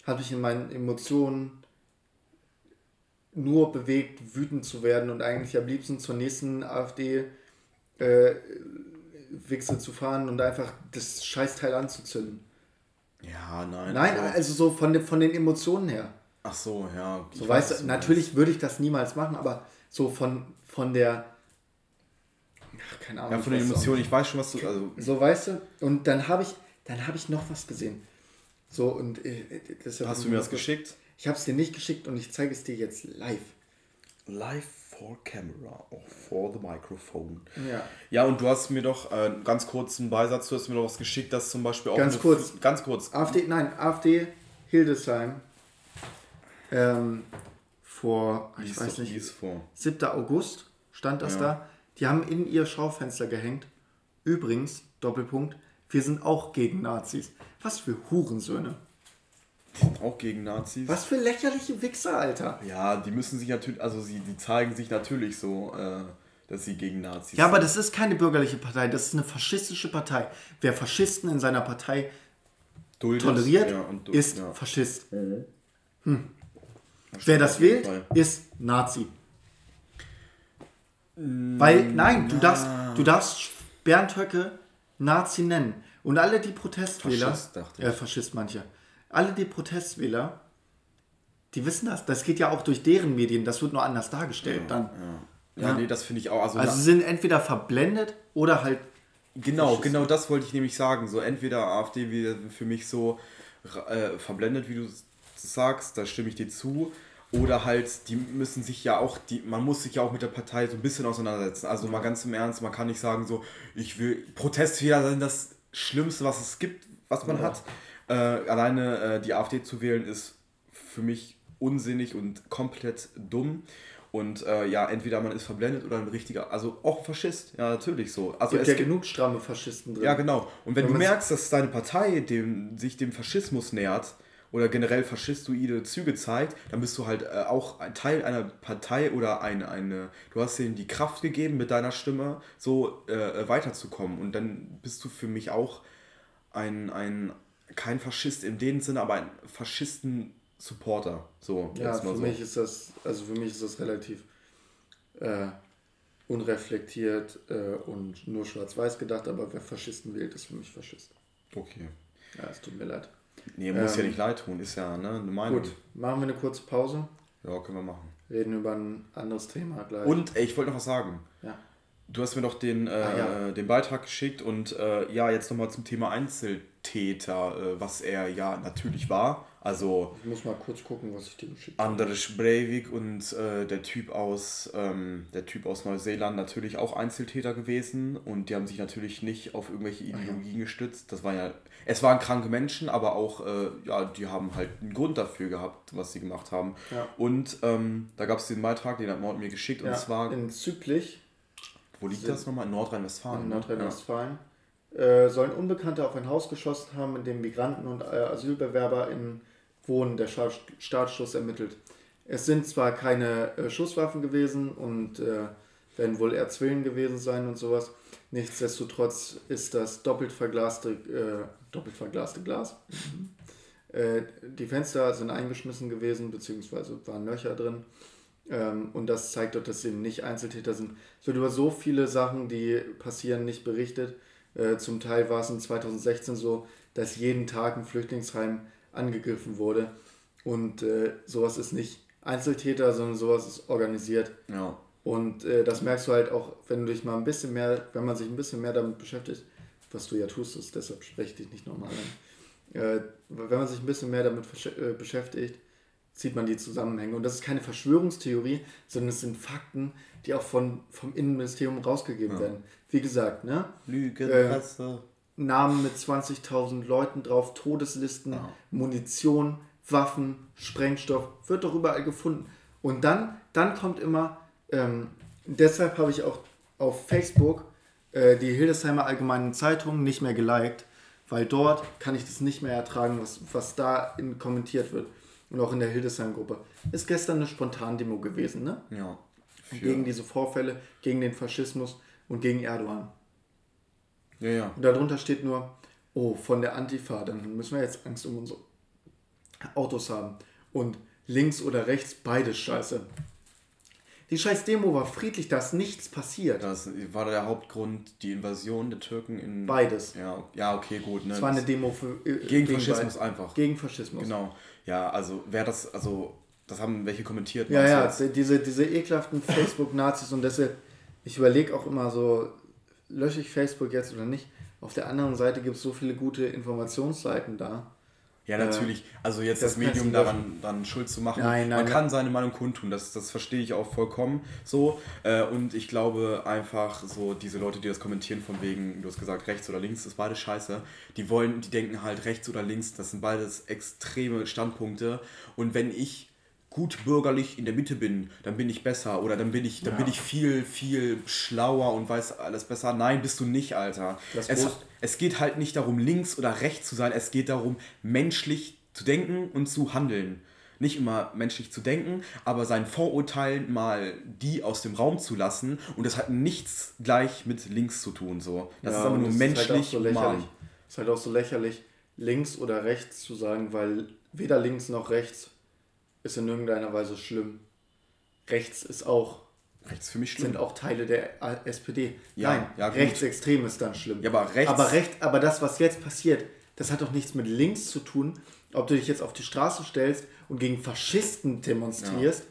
hat mich in meinen Emotionen nur bewegt, wütend zu werden und eigentlich am liebsten zur nächsten AfD äh, Wichse zu fahren und einfach das Scheißteil anzuzünden. Ja, nein. Nein, also, also so von, den- von den Emotionen her. ach so, ja. So weiß, weißt was du, natürlich würde ich das niemals machen, aber so von, von der. Ach, keine Ahnung. Ja, von den weiß Emotionen, ich weiß schon, was du. Also. So weißt du, und dann habe ich, dann habe ich noch was gesehen. So und äh, ja hast du mir das geschickt? Ich habe es dir nicht geschickt und ich zeige es dir jetzt live. Live for camera, or for the microphone. Ja. Ja, und du hast mir doch äh, ganz kurz einen Beisatz, du hast mir doch was geschickt, dass zum Beispiel auch. Ganz kurz. Ganz kurz. AfD, nein, AfD Hildesheim. Ähm, vor, ich Lies weiß nicht, vor. 7. August stand das Ja. da. Die haben in ihr Schaufenster gehängt. Übrigens, Doppelpunkt, wir sind auch gegen Nazis. Was für Hurensöhne. Sind auch gegen Nazis. Was für lächerliche Wichser, Alter. Ja, die müssen sich natürlich, also sie, die zeigen sich natürlich so, äh, dass sie gegen Nazis Ja, aber sind. das ist keine bürgerliche Partei, das ist eine faschistische Partei. Wer Faschisten in seiner Partei Duldet, toleriert, ja, und du- ist ja. Faschist. Das Wer stimmt das wählt, Fall. ist Nazi. Weil, nein, du darfst, du darfst Bernd Höcke Nazi nennen. Und alle die Protestwähler, Faschist, dachte ich. äh, Faschist manche, alle die Protestwähler, die wissen das. Das geht ja auch durch deren Medien, das wird nur anders dargestellt dann. Ja, Ja. nee, das finde ich auch. Also, Also sind entweder verblendet oder halt Genau, genau das wollte ich nämlich sagen. So entweder AfD wie für mich so äh, verblendet, wie du sagst, da stimme ich dir zu. Oder halt, die müssen sich ja auch, die, man muss sich ja auch mit der Partei so ein bisschen auseinandersetzen. Also mal ganz im Ernst, man kann nicht sagen so, ich will, Protestfehler sind das Schlimmste, was es gibt, was man hat. Äh, alleine äh, die AfD zu wählen ist für mich unsinnig und komplett dumm. Und äh, ja, entweder man ist verblendet oder ein richtiger, also auch ein Faschist, ja natürlich so. Also gibt es ja gibt genug stramme Faschisten drin. ja, genau. Und wenn, Wenn du merkst, dass deine Partei dem, sich dem Faschismus nähert oder generell faschistoide Züge zeigt, dann bist du halt äh, auch ein Teil einer Partei oder eine, eine, du hast denen die Kraft gegeben, mit deiner Stimme so äh, weiterzukommen. Und dann bist du für mich auch ein, ein kein Faschist in dem Sinne, aber ein Faschisten-Supporter. So, Ja, für so. mich ist das, also für mich ist das relativ äh, unreflektiert äh, und nur schwarz-weiß gedacht, aber wer Faschisten wählt, ist für mich Faschist. Okay. Ja, es tut mir leid. Nee, muss ja Ähm, nicht leid tun, ist ja ne, eine Meinung. Gut, machen wir eine kurze Pause, Ja, können wir machen. reden über ein anderes Thema gleich. Und ey, ich wollte noch was sagen. Ja. Du hast mir doch den, äh, Ah, ja. den Beitrag geschickt und äh, ja, jetzt nochmal zum Thema Einzeltäter, äh, was er ja natürlich war. Also Ich muss mal kurz gucken, was ich dir geschickt habe. Anders Breivik und äh, der Typ aus ähm, der Typ aus Neuseeland natürlich auch Einzeltäter gewesen und die haben sich natürlich nicht auf irgendwelche Ideologien gestützt. Das war ja, es waren kranke Menschen, aber auch äh, ja, die haben halt einen Grund dafür gehabt, was sie gemacht haben. Ja. Und ähm, da gab es den Beitrag, den hat Mord mir geschickt und Ja, zwar, in Züglich wo liegt das nochmal? In Nordrhein-Westfalen. in ne? Nordrhein-Westfalen äh, sollen Unbekannte auf ein Haus geschossen haben, in dem Migranten und äh, Asylbewerber in wohnen, der Startschuss ermittelt. Es sind zwar keine äh, Schusswaffen gewesen und äh, werden wohl eher Zwillen gewesen sein und sowas. Nichtsdestotrotz ist das doppelt verglaste, äh, doppelt verglaste Glas. äh, die Fenster sind eingeschmissen gewesen, beziehungsweise waren Löcher drin. Ähm, und das zeigt doch, dass sie nicht Einzeltäter sind. Es wird über so viele Sachen, die passieren, nicht berichtet. Äh, zum Teil war es in 2016 so, dass jeden Tag ein Flüchtlingsheim angegriffen wurde. Und äh, sowas ist nicht Einzeltäter, sondern sowas ist organisiert. Ja. Und äh, das merkst du halt auch, wenn du dich mal ein bisschen mehr, wenn man sich ein bisschen mehr damit beschäftigt, was du ja tust, ist, deshalb spreche ich dich nicht nochmal an. Äh, wenn man sich ein bisschen mehr damit äh, beschäftigt, sieht man die Zusammenhänge. Und das ist keine Verschwörungstheorie, sondern es sind Fakten, die auch von, vom Innenministerium rausgegeben werden. Wie gesagt, ne? Lügenpresse. Namen mit 20.000 Leuten drauf, Todeslisten, Munition, Waffen, Sprengstoff, wird doch überall gefunden. Und dann, dann kommt immer, ähm, deshalb habe ich auch auf Facebook äh, die Hildesheimer Allgemeinen Zeitung nicht mehr geliked, weil dort kann ich das nicht mehr ertragen, was, was da in, kommentiert wird. Und auch in der Hildesheim-Gruppe. Ist gestern eine Spontandemo gewesen, ne? ja. Für, Gegen diese Vorfälle, gegen den Faschismus und gegen Erdogan. ja, ja. Und darunter steht nur, oh, von der Antifa, dann müssen wir jetzt Angst um unsere Autos haben. Und links oder rechts, beides scheiße. Die scheiß Demo war friedlich, da ist nichts passiert. Das war der Hauptgrund, die Invasion der Türken in. Beides. Ja, ja okay, gut. Ne? Es war eine Demo für, äh, Gegen Faschismus beid- einfach. Gegen Faschismus. Genau. Ja, also wer das, also das haben welche kommentiert. Ja, ja, jetzt? diese, diese ekelhaften Facebook-Nazis und deshalb, ich überlege auch immer so, lösche ich Facebook jetzt oder nicht? Auf der anderen Seite gibt es so viele gute Informationsseiten da. Ja, natürlich. Also jetzt das das, Medium daran, daran schuld zu machen. Nein, nein, Man nein. kann seine Meinung kundtun, das, das verstehe ich auch vollkommen so. Äh, Und ich glaube einfach, so diese Leute, die das kommentieren von wegen, du hast gesagt, rechts oder links, ist beides scheiße. Die wollen, die denken halt rechts oder links, das sind beides extreme Standpunkte. Und wenn ich gut bürgerlich in der Mitte bin, dann bin ich besser oder dann bin ich, dann Ja. bin ich viel, viel schlauer und weiß alles besser. Nein, bist du nicht, Alter. Es, es geht halt nicht darum, links oder rechts zu sein, es geht darum, menschlich zu denken und zu handeln. Nicht immer menschlich zu denken, aber seinen Vorurteilen mal die aus dem Raum zu lassen und das hat nichts gleich mit links zu tun. So. Das Ja, ist aber nur das ist halt menschlich so lächerlich. Ist halt auch so lächerlich, links oder rechts zu sagen, weil weder links noch rechts ist in irgendeiner Weise schlimm. Rechts ist auch, Rechts für mich schlimm. sind auch Teile der SPD. Ja, Nein, ja, gut. rechtsextrem ist dann schlimm. Ja, aber rechts- Aber, recht, aber das, was jetzt passiert, das hat doch nichts mit links zu tun, ob du dich jetzt auf die Straße stellst und gegen Faschisten demonstrierst.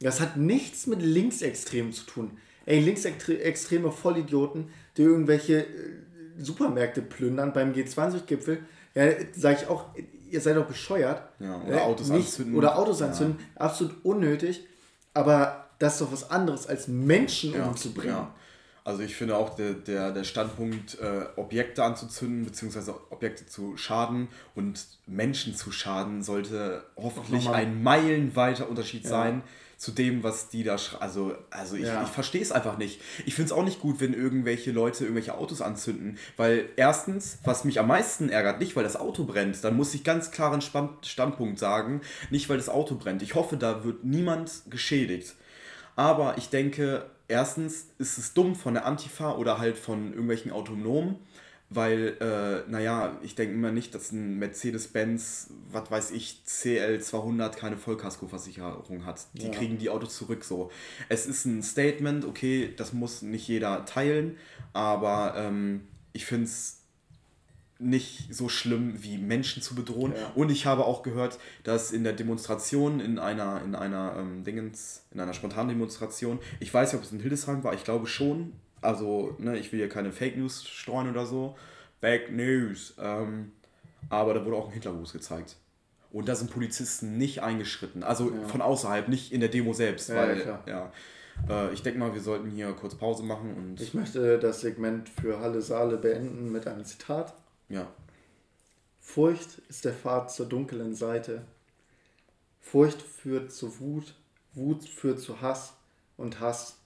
Das hat nichts mit linksextrem zu tun. Ey, linksextreme Vollidioten, die irgendwelche äh, Supermärkte plündern beim G20-Gipfel, ja, sage ich auch, ihr seid doch bescheuert. Ja, oder Äh, Autos anzünden. Oder Autos Ja. anzünden, absolut unnötig. Aber das ist doch was anderes, als Menschen ja, umzubringen. ja. Also ich finde auch der, der, der Standpunkt, äh, Objekte anzuzünden, beziehungsweise Objekte zu schaden und Menschen zu schaden, sollte hoffentlich ein meilenweiter Unterschied sein zu dem, was die da schreiben. Also, also ich, Ja. ich verstehe es einfach nicht. Ich finde es auch nicht gut, wenn irgendwelche Leute irgendwelche Autos anzünden, weil erstens, was mich am meisten ärgert, nicht weil das Auto brennt, dann muss ich ganz klaren Standpunkt sagen, nicht weil das Auto brennt. Ich hoffe, da wird niemand geschädigt. Aber ich denke, erstens ist es dumm von der Antifa oder halt von irgendwelchen Autonomen, weil, äh, naja, ich denke immer nicht, dass ein Mercedes-Benz, was weiß ich, CL200 keine Vollkaskoversicherung hat. Die Ja. kriegen die Autos zurück so. Es ist ein Statement, okay, das muss nicht jeder teilen, aber ähm, ich finde es nicht so schlimm wie Menschen zu bedrohen. Ja. Und ich habe auch gehört, dass in der Demonstration, in einer, in einer ähm, Dingens, in einer spontanen Demonstration, ich weiß nicht, ob es in Hildesheim war, ich glaube schon. Also, ne, ich will hier keine Fake News streuen oder so. Fake News. Ähm, aber da wurde auch ein Hitlergruß gezeigt. Und da sind Polizisten nicht eingeschritten. Also Ja. von außerhalb, nicht in der Demo selbst. Ja, weil, ja, klar. ja. Äh, ich denke mal, wir sollten hier kurz Pause machen und. Ich möchte das Segment für Halle Saale beenden mit einem Zitat. ja. Furcht ist der Pfad zur dunklen Seite. Furcht führt zu Wut, Wut führt zu Hass und Hass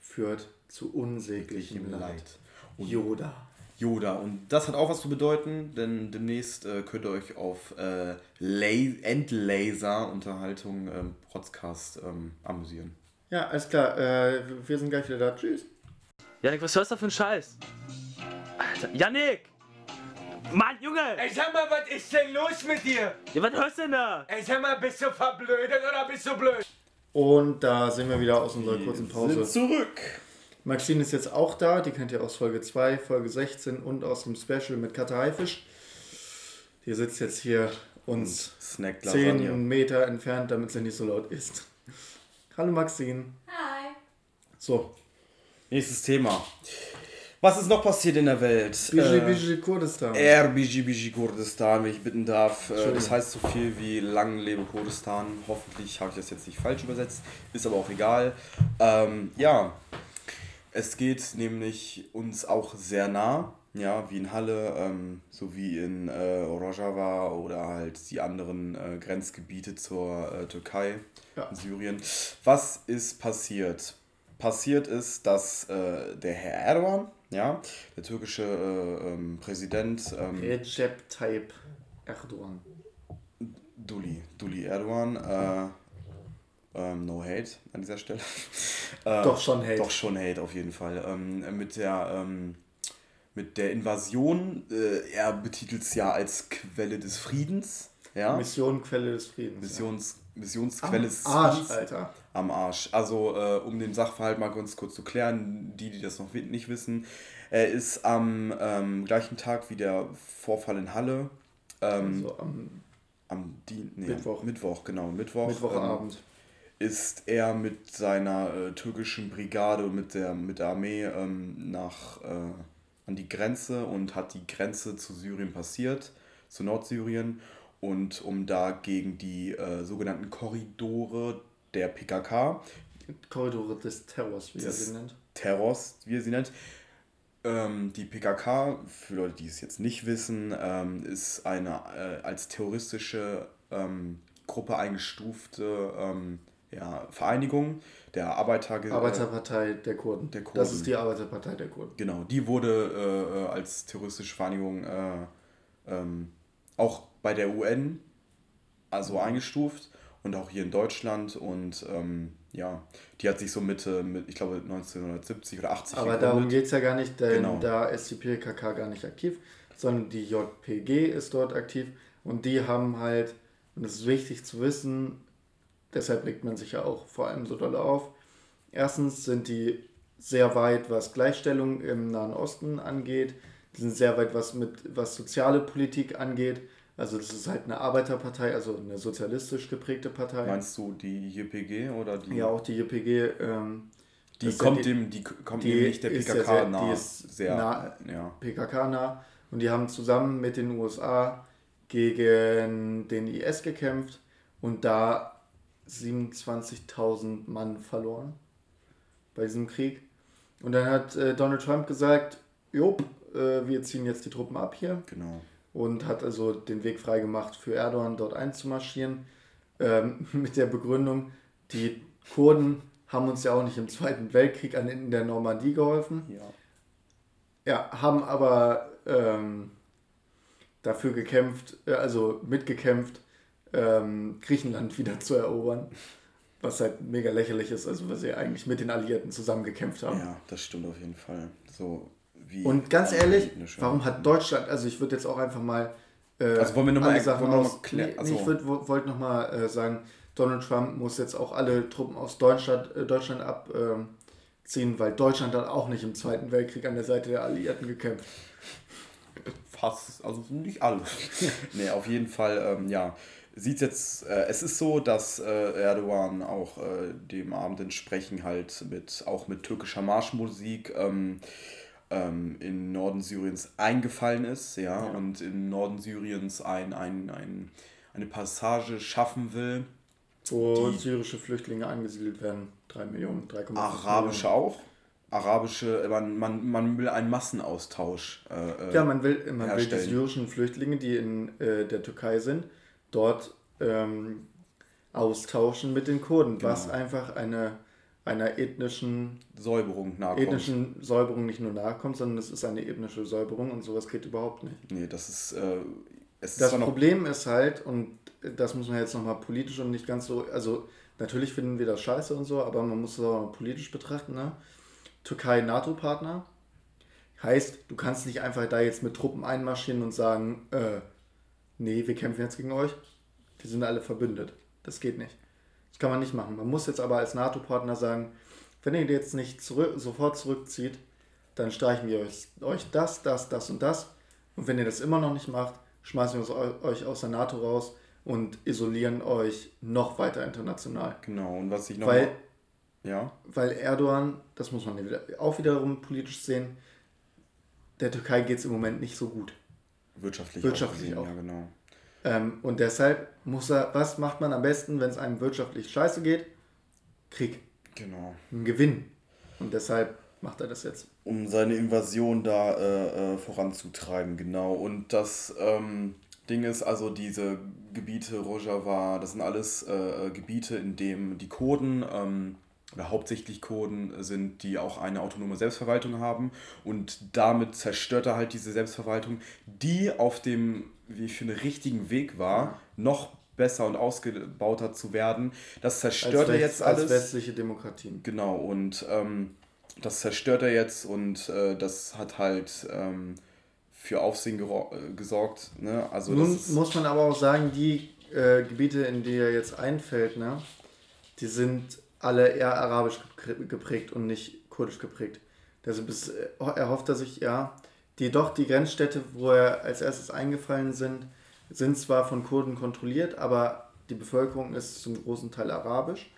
führt zu unsäglichem Leid. Und Yoda. Yoda. Und das hat auch was zu bedeuten, denn demnächst äh, könnt ihr euch auf äh, La- Endlaser-Unterhaltung ähm, Podcast ähm, amüsieren. Ja, alles klar. Äh, wir sind gleich wieder da. Tschüss. Janik, was hörst du für einen Scheiß? Alter, Janik! Mann, Junge! Ey, sag mal, was ist denn los mit dir? Ja, was hörst du denn da? Ey, sag mal, bist du verblödet oder bist du blöd? Und da sind wir wieder aus unserer kurzen Pause. zurück. Maxine ist jetzt auch da. Die kennt ihr aus Folge 2, Folge 16 und aus dem Special mit Katja Haifisch. Die sitzt jetzt hier uns Snack 10 Meter entfernt, damit sie nicht so laut ist. Hallo Maxine. Hi. So, Nächstes Thema. Was ist noch passiert in der Welt? Biji Äh, Biji Kurdistan. RBGBG Kurdistan, wenn ich bitten darf. Äh. Das heißt so viel wie Lang lebe Kurdistan. Hoffentlich habe ich das jetzt nicht falsch übersetzt. Ist aber auch egal. Ähm, ja, es geht nämlich uns auch sehr nah. Ja, wie in Halle, ähm, sowie in äh, Rojava oder halt die anderen äh, Grenzgebiete zur äh, Türkei, Ja. in Syrien. Was ist passiert? Passiert ist, dass äh, der Herr Erdogan, ja, der türkische äh, ähm, Präsident, ähm, Recep Tayyip Erdogan. Duli, Duli Erdogan, äh, ähm, no hate an dieser Stelle. äh, Doch schon Hate. Doch schon Hate auf jeden Fall. Ähm, mit der ähm, mit der Invasion, äh, er betitelt es ja als Quelle des Friedens. Ja? Mission Quelle des Friedens. Missions, ja. Missionsquelle des Am Arsch, Friedens. Alter. Am Arsch. Also, äh, um den Sachverhalt mal ganz kurz zu klären, die, die das noch nicht wissen, er ist am ähm, gleichen Tag wie der Vorfall in Halle. Ähm, Also am am Dien nee, Mittwoch. Mittwoch, genau, Mittwoch. Mittwochabend. Ist er mit seiner äh, türkischen Brigade und mit der, mit der Armee ähm, nach, äh, an die Grenze und hat die Grenze zu Syrien passiert, zu Nordsyrien. und um da gegen die äh, sogenannten Korridore der PKK, Korridore des Terrors, wie er sie nennt. Terrors, wie er sie nennt. Ähm, die PKK, für Leute, die es jetzt nicht wissen, ähm, ist eine äh, als terroristische ähm, Gruppe eingestufte ähm, ja, Vereinigung der Arbeiter. Arbeiterpartei der Kurden. der Kurden. Das ist die Arbeiterpartei der Kurden. Genau, die wurde äh, äh, als terroristische Vereinigung äh, ähm, auch bei der UN also eingestuft und auch hier in Deutschland und ähm, ja, die hat sich so Mitte, mit, ich glaube 1970 oder 80 Aber gegründet. darum geht es ja gar nicht, denn Genau. da ist die PKK gar nicht aktiv, sondern die JPG ist dort aktiv und die haben halt, und das ist wichtig zu wissen, deshalb regt man sich ja auch vor allem so doll auf. Erstens sind die sehr weit, was Gleichstellung im Nahen Osten angeht. Die sind sehr weit, was mit was soziale Politik angeht. Also das ist halt eine Arbeiterpartei, also eine sozialistisch geprägte Partei. Meinst du die JPG oder die? ja, auch die JPG. Ähm, die kommt ja dem, die kommt die eben nicht der PKK sehr- die nah. ist sehr, nah- ja. PKK nah und die haben zusammen mit den USA gegen den IS gekämpft und da 27.000 Mann verloren bei diesem Krieg. Und dann hat äh, Donald Trump gesagt, Jop, äh, wir ziehen jetzt die Truppen ab hier Genau. und hat also den Weg freigemacht für Erdogan dort einzumarschieren ähm, mit der Begründung, die Kurden haben uns ja auch nicht im Zweiten Weltkrieg an, in der Normandie geholfen. Ja. Ja, haben aber ähm, dafür gekämpft, äh, also mitgekämpft, ähm, Griechenland wieder zu erobern. Was halt mega lächerlich ist, also weil sie eigentlich mit den Alliierten zusammengekämpft haben. ja, das stimmt auf jeden Fall. So wie Und ganz ehrlich, warum hat Deutschland, also ich würde jetzt auch einfach mal. Äh, Also wollen wir noch mal- alle Sachen wollen wir noch mal aus, klär- nee, also- ich wollte nochmal äh, sagen, Donald Trump muss jetzt auch alle Truppen aus Deutschland, äh, Deutschland abziehen, weil Deutschland hat auch nicht im Zweiten Weltkrieg an der Seite der Alliierten gekämpft. fast, also nicht alle. nee, auf jeden Fall, ähm, ja. Sieht jetzt, äh, es ist so, dass äh, Erdogan auch äh, dem Abend entsprechend halt mit, auch mit türkischer Marschmusik ähm, ähm, in Norden Syriens eingefallen ist, ja, Ja. und im Norden Syriens ein, ein, ein, eine Passage schaffen will. Wo syrische Flüchtlinge angesiedelt werden. 3 Millionen, 3,5 Arabische Millionen. auch. Arabische, man, man, man will einen Massenaustausch. Äh, äh, Ja, man will, man will die syrischen Flüchtlinge, die in äh, der Türkei sind, dort ähm, austauschen mit den Kurden, was Genau. einfach eine, einer ethnischen, Säuberung nachkommt. ethnischen Säuberung nicht nur nachkommt, sondern es ist eine ethnische Säuberung und sowas geht überhaupt nicht. Nee, das ist. Äh, es ist Das noch Problem ist halt, und das muss man jetzt nochmal politisch und nicht ganz so, also natürlich finden wir das scheiße und so, aber man muss es auch politisch betrachten. Ne? Türkei NATO-Partner heißt, du kannst nicht einfach da jetzt mit Truppen einmarschieren und sagen, äh, nee, wir kämpfen jetzt gegen euch. Die sind alle verbündet. Das geht nicht. Das kann man nicht machen. Man muss jetzt aber als NATO-Partner sagen, wenn ihr jetzt nicht zurück, sofort zurückzieht, dann streichen wir euch, euch das, das, das und das. Und wenn ihr das immer noch nicht macht, schmeißen wir euch aus der NATO raus und isolieren euch noch weiter international. Genau, und was ich noch. Weil, ja, weil Erdogan, das muss man auch wiederum politisch sehen, der Türkei geht es im Moment nicht so gut. Wirtschaftlich, Wirtschaftlich gesehen, auch. Ja, genau. Ähm, und deshalb muss er, was macht man am besten, wenn es einem wirtschaftlich scheiße geht? Krieg. Genau. Ein Gewinn. Und deshalb macht er das jetzt. Um seine Invasion da äh, äh, voranzutreiben, genau. Und das ähm, Ding ist also, diese Gebiete, Rojava, das sind alles äh, äh, Gebiete, in denen die Kurden. Ähm, oder hauptsächlich Kurden sind, die auch eine autonome Selbstverwaltung haben und damit zerstört er halt diese Selbstverwaltung, die auf dem, wie ich finde, richtigen Weg war, noch besser und ausgebauter zu werden. Das zerstört er jetzt als alles. westliche Demokratien. Genau, und ähm, das zerstört er jetzt und äh, das hat halt ähm, für Aufsehen äh, gesorgt. Ne? Also Nun muss man aber auch sagen, die äh, Gebiete, in die er jetzt einfällt, ne, die sind alle eher arabisch geprä- geprägt und nicht kurdisch geprägt. Ist, äh, erhofft er sich, ja, die doch die Grenzstädte, wo er als erstes eingefallen sind, sind zwar von Kurden kontrolliert, aber die Bevölkerung ist zum großen Teil arabisch.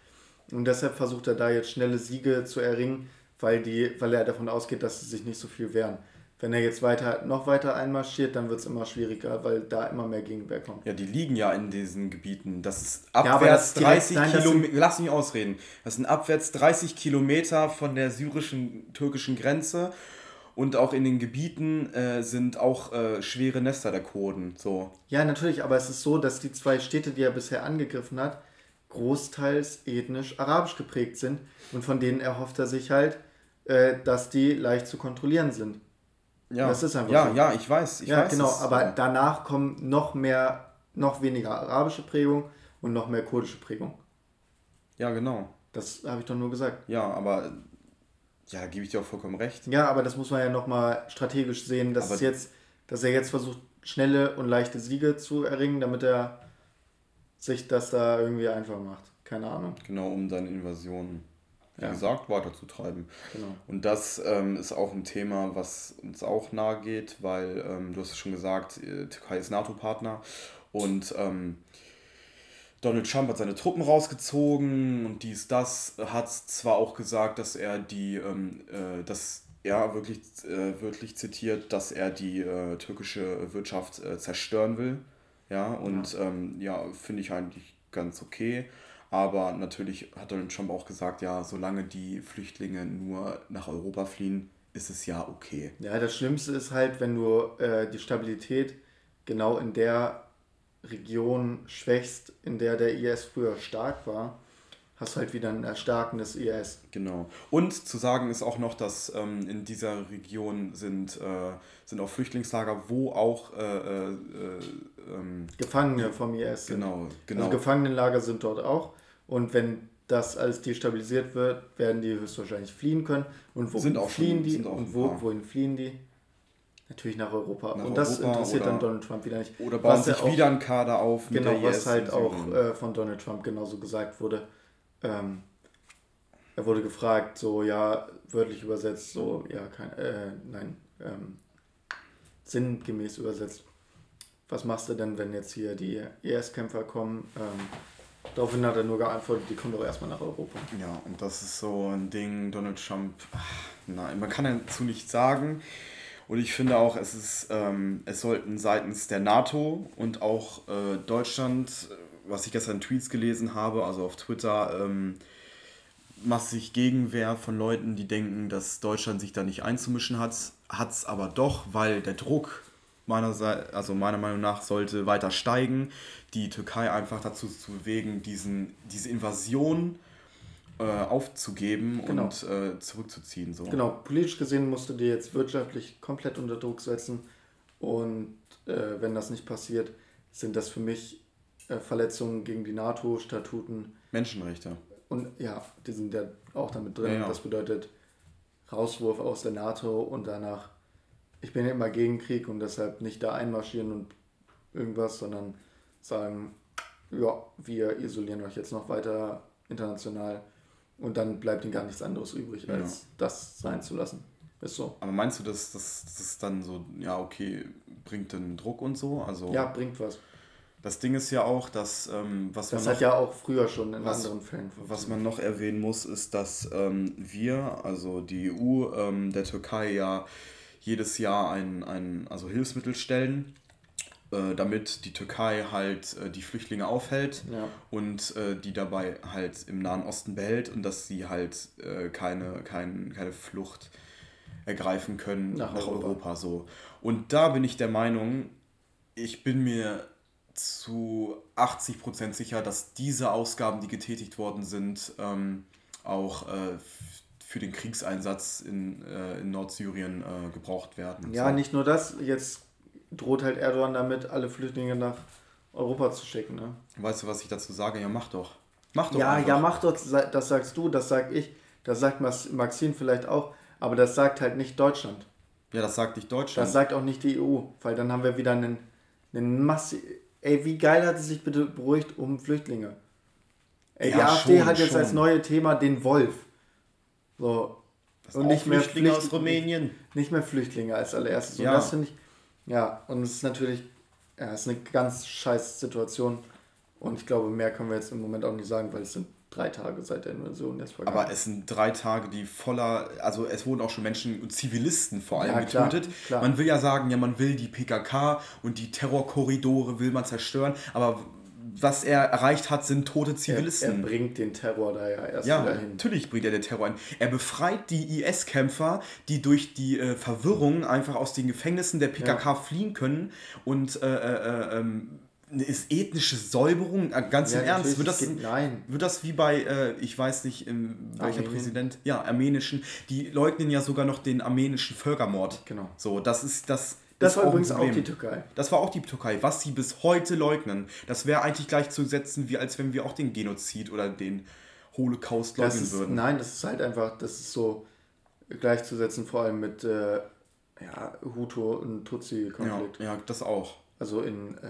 Und deshalb versucht er da jetzt schnelle Siege zu erringen, weil, die, weil er davon ausgeht, dass sie sich nicht so viel wehren. Wenn er jetzt weiter, noch weiter einmarschiert, dann wird es immer schwieriger, weil da immer mehr Gegenwehr kommt. Ja, die liegen ja in diesen Gebieten. Das ist abwärts das direkt- 30 nein, das Kilometer. Lass mich ausreden. Das sind abwärts 30 Kilometer von der syrischen, türkischen Grenze. Und auch in den Gebieten äh, sind auch äh, schwere Nester der Kurden. So. Ja, natürlich, aber es ist so, dass die zwei Städte, die er bisher angegriffen hat, großteils ethnisch arabisch geprägt sind und von denen erhofft er sich halt, äh, dass die leicht zu kontrollieren sind. Ja, Das ist einfach ja, so. ja, ich weiß. Ich ja, weiß genau, das, aber danach kommen noch mehr, noch weniger arabische Prägung und noch mehr kurdische Prägung. Ja, genau. Das habe ich doch nur gesagt. Ja, aber ja, da gebe ich dir auch vollkommen recht. Ja, aber das muss man ja nochmal strategisch sehen, dass, es jetzt, dass er jetzt versucht, schnelle und leichte Siege zu erringen, damit er sich das da irgendwie einfach macht. Keine Ahnung. Genau, um deine Invasion, wie Ja. gesagt, weiterzutreiben. Genau. Und das ähm, ist auch ein Thema, was uns auch nahe geht, weil ähm, du hast es schon gesagt, äh, Türkei ist NATO-Partner und ähm, Donald Trump hat seine Truppen rausgezogen und dies, das, hat zwar auch gesagt, dass er die, ähm, äh, dass er wirklich äh, wörtlich zitiert, dass er die äh, türkische Wirtschaft äh, zerstören will. Ja, und ja, ähm, ja finde ich eigentlich ganz okay. Aber natürlich hat Donald Trump auch gesagt, ja, solange die Flüchtlinge nur nach Europa fliehen, ist es ja okay. Ja, das Schlimmste ist halt, wenn du äh, die Stabilität genau in der Region schwächst, in der der IS früher stark war, hast du halt wieder ein Erstarken des IS. Genau. Und zu sagen ist auch noch, dass ähm, in dieser Region sind, äh, sind auch Flüchtlingslager, wo auch äh, äh, äh, ähm, Gefangene vom IS sind. genau, genau. Also Gefangenenlager sind dort auch. Und wenn das alles destabilisiert wird, werden die höchstwahrscheinlich fliehen können. Und wohin Sind auch schon- fliehen die? sind auch Und wo, wohin fliehen die? Natürlich nach Europa. Nach und das Europa interessiert dann Donald Trump wieder nicht. Oder bauen Was sich auch- wieder ein Kader auf Genau, was IS halt auch äh, von Donald Trump genauso gesagt wurde. Ähm, er wurde gefragt, so ja, wörtlich übersetzt, so ja, kein, äh, nein, ähm, sinngemäß übersetzt. Was machst du denn, wenn jetzt hier die IS-Kämpfer kommen? Ähm, daraufhin hat er nur geantwortet, die kommen doch erstmal nach Europa. Ja, und das ist so ein Ding, Donald Trump, ach, nein, man kann dazu nichts sagen. Und ich finde auch, es ist, ähm, es sollten seitens der NATO und auch äh, Deutschland, was ich gestern in Tweets gelesen habe, also auf Twitter, ähm, massig Gegenwehr von Leuten, die denken, dass Deutschland sich da nicht einzumischen hat, hat es aber doch, weil der Druck meiner, also meiner Meinung nach sollte weiter steigen, die Türkei einfach dazu zu bewegen, diesen, diese Invasion äh, aufzugeben Genau. und äh, zurückzuziehen. So. Genau, politisch gesehen musst du dir jetzt wirtschaftlich komplett unter Druck setzen. Und äh, wenn das nicht passiert, sind das für mich äh, Verletzungen gegen die NATO-Statuten. Menschenrechte. Und ja, die sind ja auch damit drin. Ja, ja. Das bedeutet Rauswurf aus der NATO und danach, ich bin ja immer gegen Krieg und deshalb nicht da einmarschieren und irgendwas, sondern sagen, ja, wir isolieren euch jetzt noch weiter international und dann bleibt ihnen gar nichts anderes übrig, als das sein zu lassen. Ist so. Aber meinst du, dass das dann so, ja, okay, bringt dann Druck und so? Also Ja, bringt was. das Ding ist ja auch, dass ähm, was Das man hat noch, ja auch früher schon in was- anderen Fällen was man noch erwähnen muss, ist, dass ähm, wir, also die EU, ähm, der Türkei ja jedes Jahr ein, ein also Hilfsmittel stellen, äh, damit die Türkei halt äh, die Flüchtlinge aufhält Ja. und äh, die dabei halt im Nahen Osten behält und dass sie halt äh, keine, kein, keine Flucht ergreifen können Nach nach, Europa. Europa. so. Und da bin ich der Meinung, ich bin mir zu 80% sicher, dass diese Ausgaben, die getätigt worden sind, ähm, auch äh, für den Kriegseinsatz in, äh, in Nordsyrien äh, gebraucht werden. Ja, so. nicht nur das, jetzt droht halt Erdogan damit, alle Flüchtlinge nach Europa zu schicken. Ne? Weißt du, was ich dazu sage? Ja, mach doch. Mach doch Ja, einfach. ja, mach doch, das sagst du, das sag ich, das sagt Maxine vielleicht auch, aber das sagt halt nicht Deutschland. Ja, das sagt nicht Deutschland. Das sagt auch nicht die EU, weil dann haben wir wieder einen, einen Massi. Ey, wie geil hat es sich bitte beruhigt um Flüchtlinge? Ey, die Ja, AfD schon, hat jetzt schon. als neue Thema den Wolf. So. Und nicht mehr Flüchtlinge aus Rumänien. Nicht mehr Flüchtlinge als allererstes. Und Ja. das finde ich, ja, und es ist natürlich, ja, es ist eine ganz scheiß Situation. Und ich glaube, mehr können wir jetzt im Moment auch nicht sagen, weil es sind drei Tage seit der Invasion jetzt vergangen. Aber es sind drei Tage, die voller, also es wurden auch schon Menschen und Zivilisten vor allem Ja, klar, getötet. klar. Man will ja sagen, ja, man will die PKK und die Terrorkorridore will man zerstören, aber was er erreicht hat, sind tote er, er Zivilisten. bringt den Terror da ja erst ja, wieder hin. natürlich bringt er den Terror ein. Er befreit die IS-Kämpfer, die durch die äh, Verwirrung einfach aus den Gefängnissen der PKK fliehen können und äh, äh, äh, ähm, ist ethnische Säuberung, äh, ganz Ja, im Ernst, wird das, geht- nein. wird das wie bei, äh, ich weiß nicht, im, welcher Armenien. Präsident, ja, armenischen, die leugnen ja sogar noch den armenischen Völkermord. Genau. So, das ist das. Das war übrigens auch die Türkei. Das war auch die Türkei, was sie bis heute leugnen. Das wäre eigentlich gleichzusetzen, wie als wenn wir auch den Genozid oder den Holocaust leugnen ist, würden. nein, das ist halt einfach, das ist so gleichzusetzen, vor allem mit äh, ja, Hutu- und Ja, Tutsi-Konflikt. ja, das auch. Also in äh,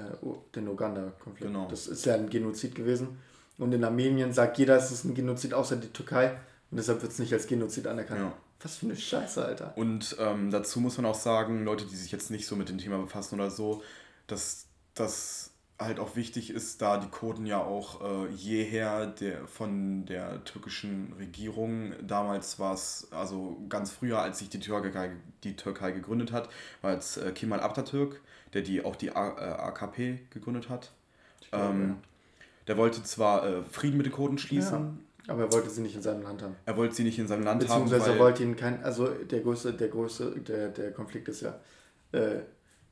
den Uganda-Konflikt. Genau. Das ist ja ein Genozid gewesen. Und in Armenien sagt jeder, es ist ein Genozid, außer die Türkei. Und deshalb wird es nicht als Genozid anerkannt. Ja. Was für eine Scheiße, Alter. Und ähm, dazu muss man auch sagen, Leute, die sich jetzt nicht so mit dem Thema befassen oder so, dass das halt auch wichtig ist, da die Kurden ja auch äh, jeher der, von der türkischen Regierung, damals war es, also ganz früher, als sich die Türkei, die Türkei gegründet hat, war es äh, Kemal Atatürk, der die auch die A, äh, AKP gegründet hat. glaube, ähm, Der wollte zwar äh, Frieden mit den Kurden schließen, Aber er wollte sie nicht in seinem Land haben. er wollte sie nicht in seinem Land haben, Beziehungsweise er wollte ihn kein, also der größte, der größte, der, der Konflikt ist ja, äh,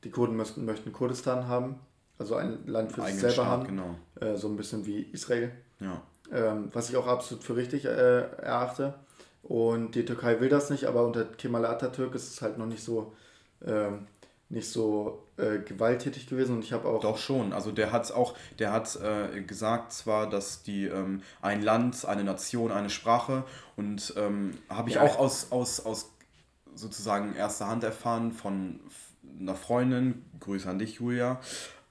die Kurden möchten, möchten Kurdistan haben, also ein Land für sich selber Staat, haben, genau. äh, so ein bisschen wie Israel, Ja. ähm, was ich auch absolut für richtig äh, erachte. Und die Türkei will das nicht, aber unter Kemal Atatürk ist es halt noch nicht so, ähm, nicht so äh, gewalttätig gewesen. Und ich habe auch Doch schon. Also der hat auch, der hat äh, gesagt zwar, dass die ähm, ein Land, eine Nation, eine Sprache und ähm, habe ich Ja. auch aus, aus, aus sozusagen erster Hand erfahren von einer Freundin, Grüße an dich, Julia,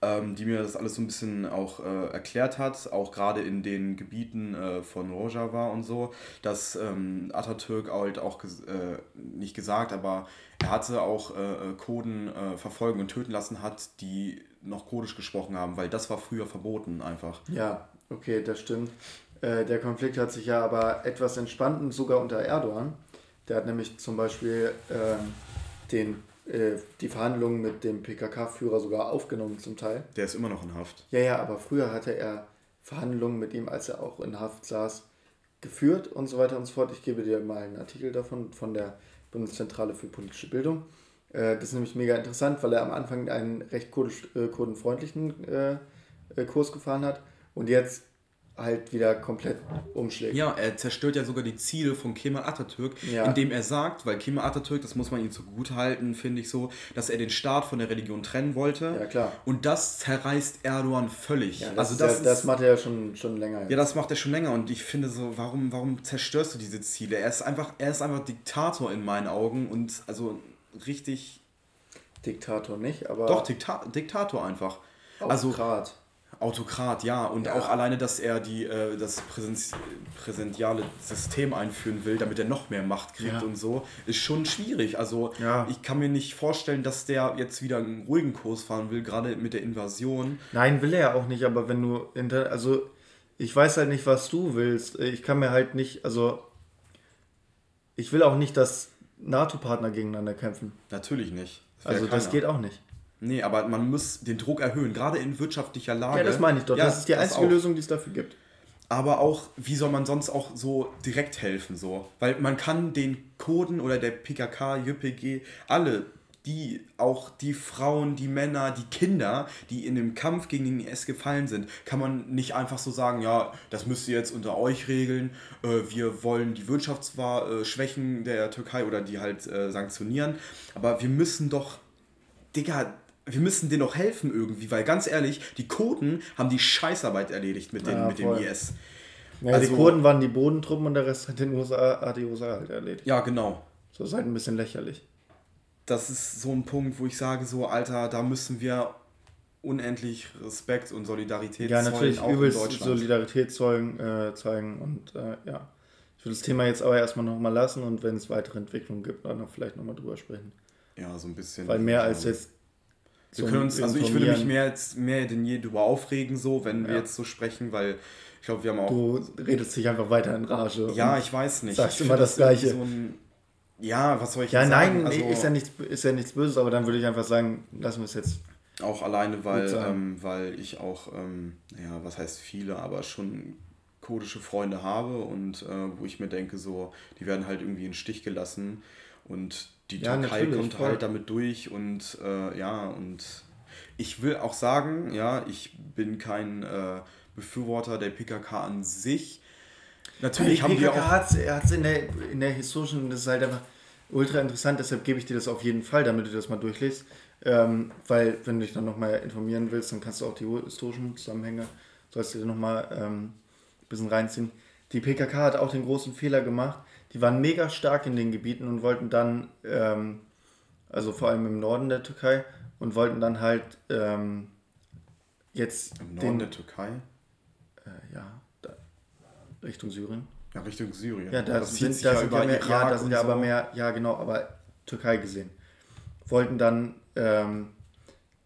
ähm, die mir das alles so ein bisschen auch äh, erklärt hat, auch gerade in den Gebieten äh, von Rojava und so, dass ähm, Atatürk halt auch ges äh, nicht gesagt, aber er hatte auch äh, äh, Kurden äh, verfolgen und töten lassen hat, die noch Kurdisch gesprochen haben, weil das war früher verboten einfach. Ja, okay, das stimmt. Äh, der Konflikt hat sich ja aber etwas entspannt, sogar unter Erdogan. Der hat nämlich zum Beispiel ähm, den, äh, die Verhandlungen mit dem PKK-Führer sogar aufgenommen zum Teil. Der ist immer noch in Haft. Ja, ja, aber früher hatte er Verhandlungen mit ihm, als er auch in Haft saß, geführt und so weiter und so fort. Ich gebe dir mal einen Artikel davon von der Bundeszentrale für politische Bildung. Äh, das ist nämlich mega interessant, weil er am Anfang einen recht kurdisch, äh, kurdenfreundlichen äh, äh, Kurs gefahren hat und jetzt halt wieder komplett umschlägt. Ja, er zerstört ja sogar die Ziele von Kemal Atatürk, Ja. indem er sagt, weil Kemal Atatürk, das muss man ihm zugute halten, finde ich so, dass er den Staat von der Religion trennen wollte. Ja, klar. Und das zerreißt Erdogan völlig. Ja, das, also das, ja, ist, das macht er ja schon, schon länger. ja, das macht er schon länger und ich finde so, warum, warum zerstörst du diese Ziele? Er ist einfach, er ist einfach Diktator in meinen Augen und also richtig, Diktator nicht, aber doch Dikta Diktator einfach. Also Autokrat. Ja. Und Ja. auch alleine, dass er die, äh, das Präsenz präsentiale System einführen will, damit er noch mehr Macht kriegt Ja. und so, ist schon schwierig. Also Ja. ich kann mir nicht vorstellen, dass der jetzt wieder einen ruhigen Kurs fahren will, gerade mit der Invasion. Nein, will er ja auch nicht, aber wenn du also ich weiß halt nicht, was du willst. Ich kann mir halt nicht, also ich will auch nicht, dass NATO-Partner gegeneinander kämpfen. Natürlich nicht. will Also das geht auch nicht. Nee, aber man muss den Druck erhöhen, gerade in wirtschaftlicher Lage. Ja, das meine ich doch. Ja, das ist die einzige. Lösung, die es dafür gibt. Aber auch, wie soll man sonst auch so direkt helfen? So? Weil man kann den Kurden oder der PKK, JPG, alle, die, auch die Frauen, die Männer, die Kinder, die in dem Kampf gegen den IS gefallen sind, kann man nicht einfach so sagen, ja, das müsst ihr jetzt unter euch regeln, äh, wir wollen die Wirtschaftsschwächen der Türkei oder die halt äh, sanktionieren, aber wir müssen doch, Digga, wir müssen denen doch helfen irgendwie, weil ganz ehrlich, die Kurden haben die Scheißarbeit erledigt mit, den, Ja, mit dem. IS. Ja, Also- die Kurden waren die Bodentruppen und der Rest hat, den USA, hat die USA halt erledigt. Ja, genau. So ist halt ein bisschen lächerlich. Das ist so ein Punkt, wo ich sage, so, Alter, da müssen wir unendlich Respekt und Solidarität Ja, zollen, natürlich auch in Deutschland. Solidarität zeugen, äh, zeigen und äh, ja. Ich will das Thema jetzt aber erstmal nochmal lassen und wenn es weitere Entwicklungen gibt, dann noch vielleicht nochmal drüber sprechen. Ja, so ein bisschen. Weil mehr als jetzt Wir können uns, also ich würde mich mehr, jetzt, mehr denn je darüber aufregen, so, wenn wir Ja. jetzt so sprechen, weil ich glaube, wir haben auch. Du redest dich einfach weiter in Rage. ja, ich weiß nicht. sagst ich immer das Gleiche. So ein, ja, was soll ich Ja, jetzt sagen? nein, Also, nee, ist, ja nichts, ist ja nichts Böses, aber dann würde ich einfach sagen, lassen wir es jetzt. Auch alleine, weil, sagen. ähm, weil ich auch, ähm, ja, was heißt viele, aber schon kurdische Freunde habe und äh, wo ich mir denke, so, die werden halt irgendwie in den Stich gelassen und die Ja, Türkei kommt voll. halt damit durch und äh, ja, und ich will auch sagen, ja, ich bin kein äh, Befürworter der PKK an sich. Natürlich haben wir auch. hat es in der, in der historischen, das ist halt einfach ultra interessant, deshalb gebe ich dir das auf jeden Fall, damit du das mal durchliest. Ähm, weil, wenn du dich dann nochmal informieren willst, dann kannst du auch die historischen Zusammenhänge, sollst du dir nochmal ähm, ein bisschen reinziehen. Die PKK hat auch den großen Fehler gemacht. Die waren mega stark in den Gebieten und wollten dann, ähm, also vor allem im Norden der Türkei, und wollten dann halt ähm, jetzt Im Norden den, der Türkei, äh, ja, da, Richtung Syrien. ja, Richtung Syrien. Ja, da das sind, da ja sind ja mehr, ja, da sind ja aber mehr, ja genau, aber Türkei gesehen. Wollten dann ähm,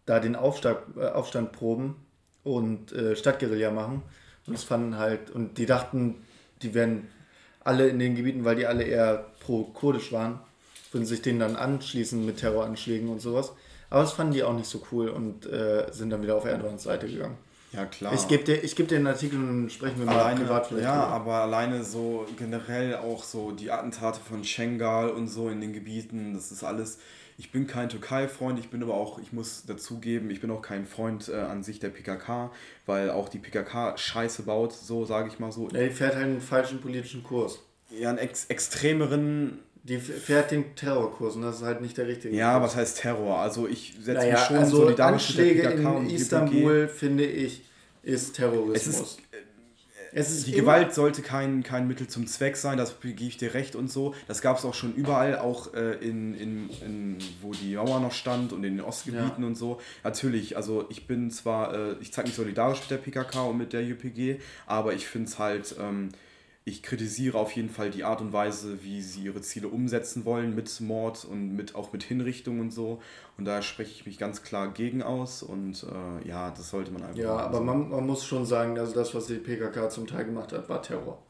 da den Aufstand, äh, Aufstand proben und äh, Stadtguerilla machen. Und es fanden halt, und die dachten, die werden alle in den Gebieten, weil die alle eher pro-kurdisch waren, würden sich denen dann anschließen mit Terroranschlägen und sowas. Aber das fanden die auch nicht so cool und äh, sind dann wieder auf Erdogans Seite gegangen. Ja, klar. Ich gebe dir, ich geb dir einen Artikel und sprechen wir mal alleine, privat vielleicht. ja, drüber. aber alleine so generell auch so die Attentate von Schengal und so in den Gebieten, das ist alles. Ich bin kein Türkei-Freund, ich bin aber auch, ich muss dazugeben, ich bin auch kein Freund äh, an sich der PKK, weil auch die PKK Scheiße baut, so sage ich mal so. Ja, die fährt halt einen falschen politischen Kurs. Ja, einen ex extremeren, Die fährt den Terrorkurs und das ist halt nicht der richtige ja, Kurs. was heißt Terror? Also ich setze naja, mich schon also solidarisch Anschläge mit der PKK in Istanbul, finde ich, ist Terrorismus. Es ist Die Gewalt sollte kein, kein Mittel zum Zweck sein, das gebe ich dir recht und so. Das gab es auch schon überall, auch äh, in, in, in, wo die Mauer noch stand und in den Ostgebieten Ja. und so. Natürlich, also ich bin zwar, äh, ich zeige mich solidarisch mit der PKK und mit der JPG, aber ich finde es halt, ähm, ich kritisiere auf jeden Fall die Art und Weise, wie sie ihre Ziele umsetzen wollen mit Mord und mit, auch mit Hinrichtung und so. Und da spreche ich mich ganz klar gegen aus und äh, ja, das sollte man einfach Ja, aber man, man muss schon sagen, also das, was die PKK zum Teil gemacht hat, war Terror.